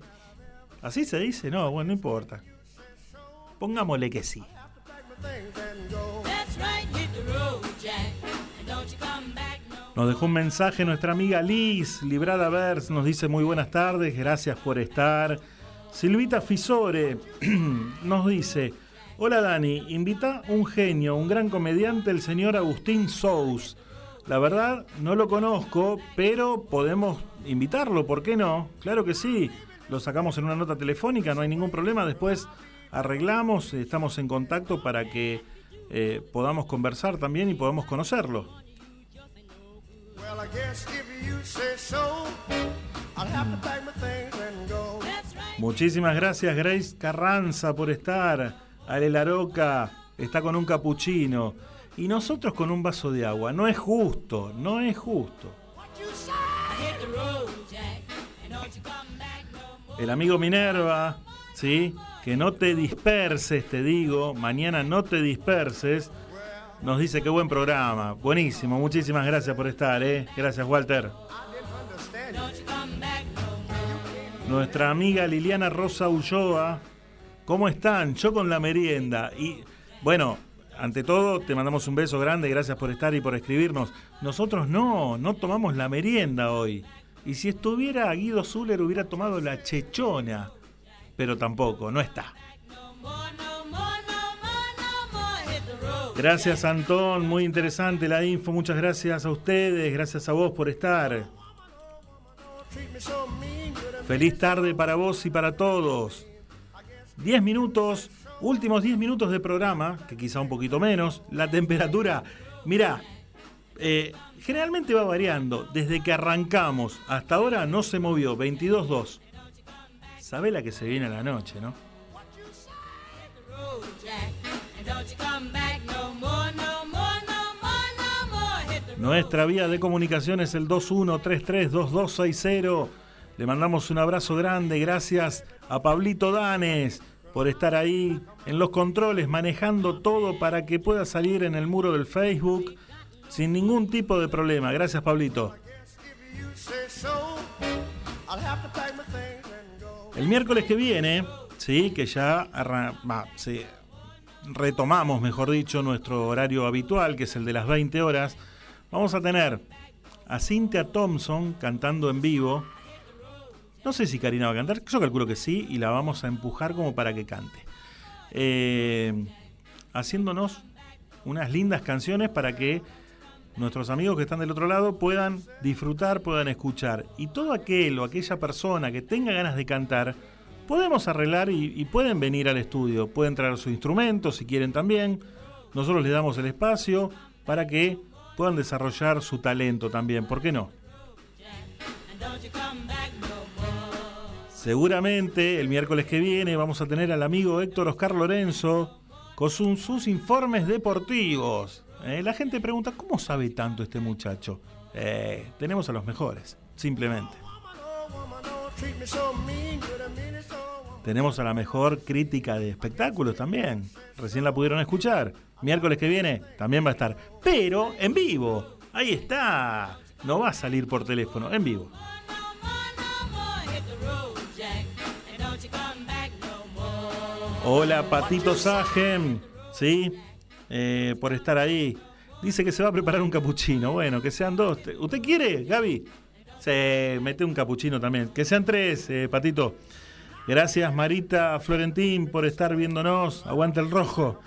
¿Así se dice? No, bueno, no importa. Pongámosle que sí. Nos dejó un mensaje nuestra amiga Liz, Librada Vers, nos dice muy buenas tardes, gracias por estar. Silvita Fisore nos dice, hola Dani, invita un genio, un gran comediante, el señor Agustín Sous. La verdad, no lo conozco, pero podemos invitarlo, ¿por qué no? Claro que sí, lo sacamos en una nota telefónica, no hay ningún problema, después arreglamos, estamos en contacto para que eh, podamos conversar también y podamos conocerlo. Muchísimas gracias Grace Carranza por estar. Ale Laroca está con un capuchino y nosotros con un vaso de agua. No es justo, no es justo. El amigo Minerva, ¿sí? Que no te disperses, te digo. Mañana no te disperses. Nos dice que buen programa. Buenísimo, muchísimas gracias por estar, ¿eh? Gracias, Walter. Nuestra amiga Liliana Rosa Ulloa. ¿Cómo están? Yo con la merienda. Y bueno, ante todo, te mandamos un beso grande. Gracias por estar y por escribirnos. Nosotros no, no tomamos la merienda hoy. Y si estuviera Guido Zuller hubiera tomado la chechona. Pero tampoco, no está. Gracias Antón, muy interesante la info, muchas gracias a ustedes, gracias a vos por estar. Feliz tarde para vos y para todos. 10 minutos, últimos 10 minutos de programa, que quizá un poquito menos. La temperatura, mira, eh, generalmente va variando. Desde que arrancamos hasta ahora no se movió, 22.2. Sabe la que se viene a la noche, ¿no? Nuestra vía de comunicación es el 21332260. Le mandamos un abrazo grande. Gracias a Pablito Danes por estar ahí en los controles, manejando todo para que pueda salir en el muro del Facebook sin ningún tipo de problema. Gracias, Pablito. El miércoles que viene, sí, que ya va, sí, retomamos, mejor dicho, nuestro horario habitual, que es el de las 20 horas, vamos a tener a Cynthia Thompson cantando en vivo. No sé si Karina va a cantar, yo calculo que sí, y la vamos a empujar como para que cante. Eh, haciéndonos unas lindas canciones para que nuestros amigos que están del otro lado puedan disfrutar, puedan escuchar. Y todo aquel o aquella persona que tenga ganas de cantar, podemos arreglar y, y pueden venir al estudio. Pueden traer su instrumento si quieren también. Nosotros les damos el espacio para que puedan desarrollar su talento también. ¿Por qué no? Seguramente el miércoles que viene vamos a tener al amigo Héctor Oscar Lorenzo con su- sus informes deportivos. Eh, la gente pregunta, ¿cómo sabe tanto este muchacho? Eh, tenemos a los mejores, simplemente. Tenemos a la mejor crítica de espectáculos también. Recién la pudieron escuchar. Miércoles que viene también va a estar. Pero en vivo. Ahí está. No va a salir por teléfono, en vivo. Hola, Patito Sajem. Sí, eh, por estar ahí. Dice que se va a preparar un capuchino. Bueno, que sean dos. ¿Te- ¿Usted quiere, Gaby? Se mete un capuchino también. Que sean tres, eh, Patito. Gracias, Marita Florentín, por estar viéndonos. Aguanta el rojo.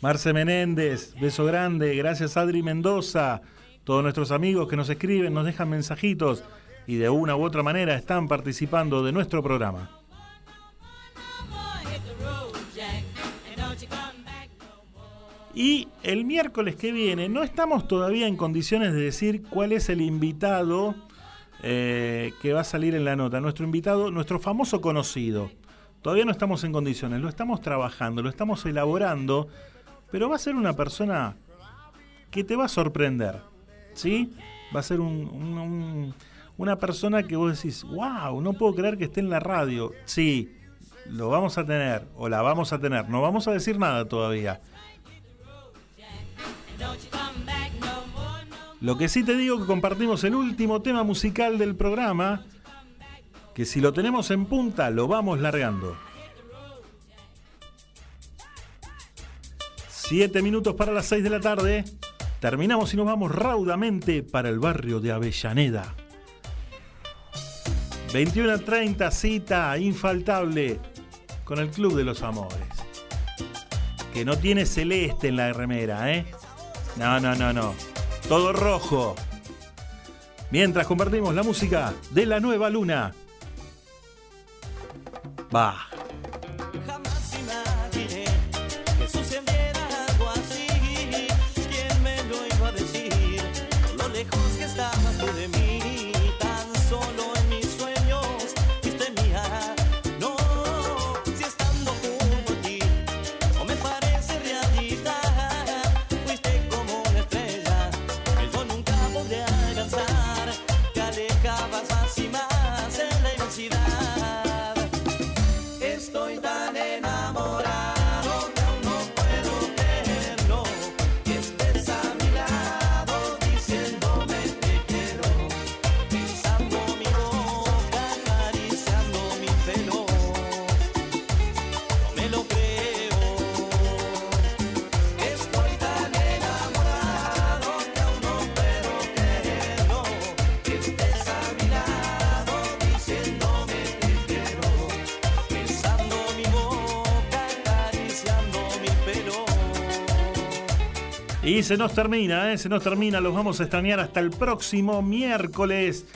Marce Menéndez, beso grande. Gracias, Adri Mendoza. Todos nuestros amigos que nos escriben, nos dejan mensajitos y de una u otra manera están participando de nuestro programa. Y el miércoles que viene no estamos todavía en condiciones de decir cuál es el invitado eh, que va a salir en la nota. Nuestro invitado, nuestro famoso conocido. Todavía no estamos en condiciones, lo estamos trabajando, lo estamos elaborando, pero va a ser una persona que te va a sorprender. ¿Sí? Va a ser un- un- un- una persona que vos decís, wow, no puedo creer que esté en la radio. Sí, lo vamos a tener, o la vamos a tener. No vamos a decir nada todavía. Lo que sí te digo que compartimos el último tema musical del programa, que si lo tenemos en punta lo vamos largando. Siete minutos para las seis de la tarde. Terminamos y nos vamos raudamente para el barrio de Avellaneda. 21 a 30, cita infaltable con el Club de los Amores. Que no tiene celeste en la remera, ¿eh? No, no, no, no. Todo rojo. Mientras compartimos la música de la nueva luna. Va. Y se nos termina, ¿eh? se nos termina, los vamos a extrañar hasta el próximo miércoles.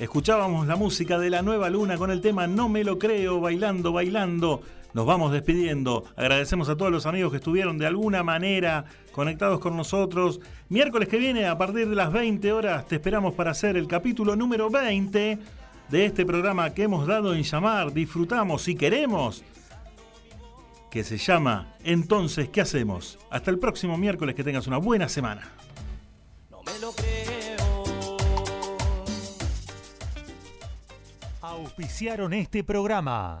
Escuchábamos la música de la nueva luna con el tema No me lo creo, bailando, bailando. Nos vamos despidiendo. Agradecemos a todos los amigos que estuvieron de alguna manera conectados con nosotros. Miércoles que viene, a partir de las 20 horas, te esperamos para hacer el capítulo número 20 de este programa que hemos dado en llamar Disfrutamos y queremos que se llama Entonces, ¿qué hacemos? Hasta el próximo miércoles, que tengas una buena semana. Auspiciaron este programa.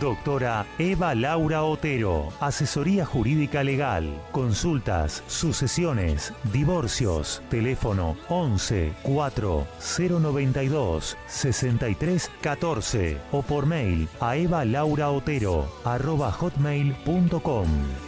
Doctora Eva Laura Otero, Asesoría Jurídica Legal, Consultas, Sucesiones, Divorcios, teléfono 11 4 092 63 14 o por mail a evalauraotero arroba hotmail.com.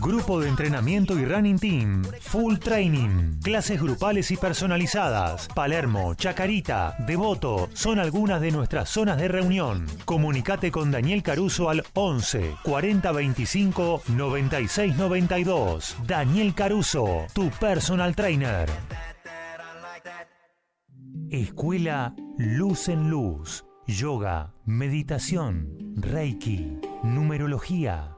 Grupo de entrenamiento y running team. Full training. Clases grupales y personalizadas. Palermo, Chacarita, Devoto son algunas de nuestras zonas de reunión. Comunicate con Daniel Caruso al 11 40 25 96 92. Daniel Caruso, tu personal trainer. Escuela Luz en Luz, yoga, meditación, reiki, numerología,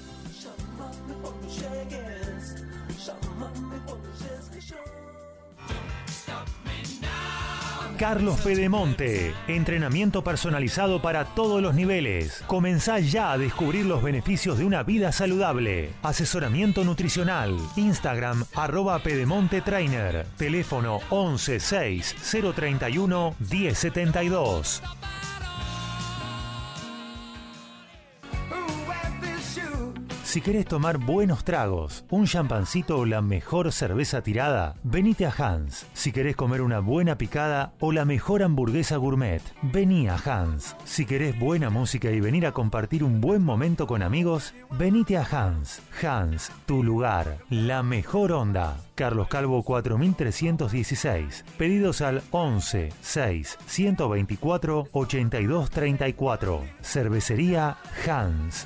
Carlos Pedemonte. Entrenamiento personalizado para todos los niveles. Comenzá ya a descubrir los beneficios de una vida saludable. Asesoramiento nutricional. Instagram arroba Pedemonte Trainer. Teléfono 11 6 031 1072. Si querés tomar buenos tragos, un champancito o la mejor cerveza tirada, venite a Hans. Si querés comer una buena picada o la mejor hamburguesa gourmet, vení a Hans. Si querés buena música y venir a compartir un buen momento con amigos, venite a Hans. Hans, tu lugar, la mejor onda. Carlos Calvo 4316. Pedidos al 11 6 124 82 34. Cervecería Hans.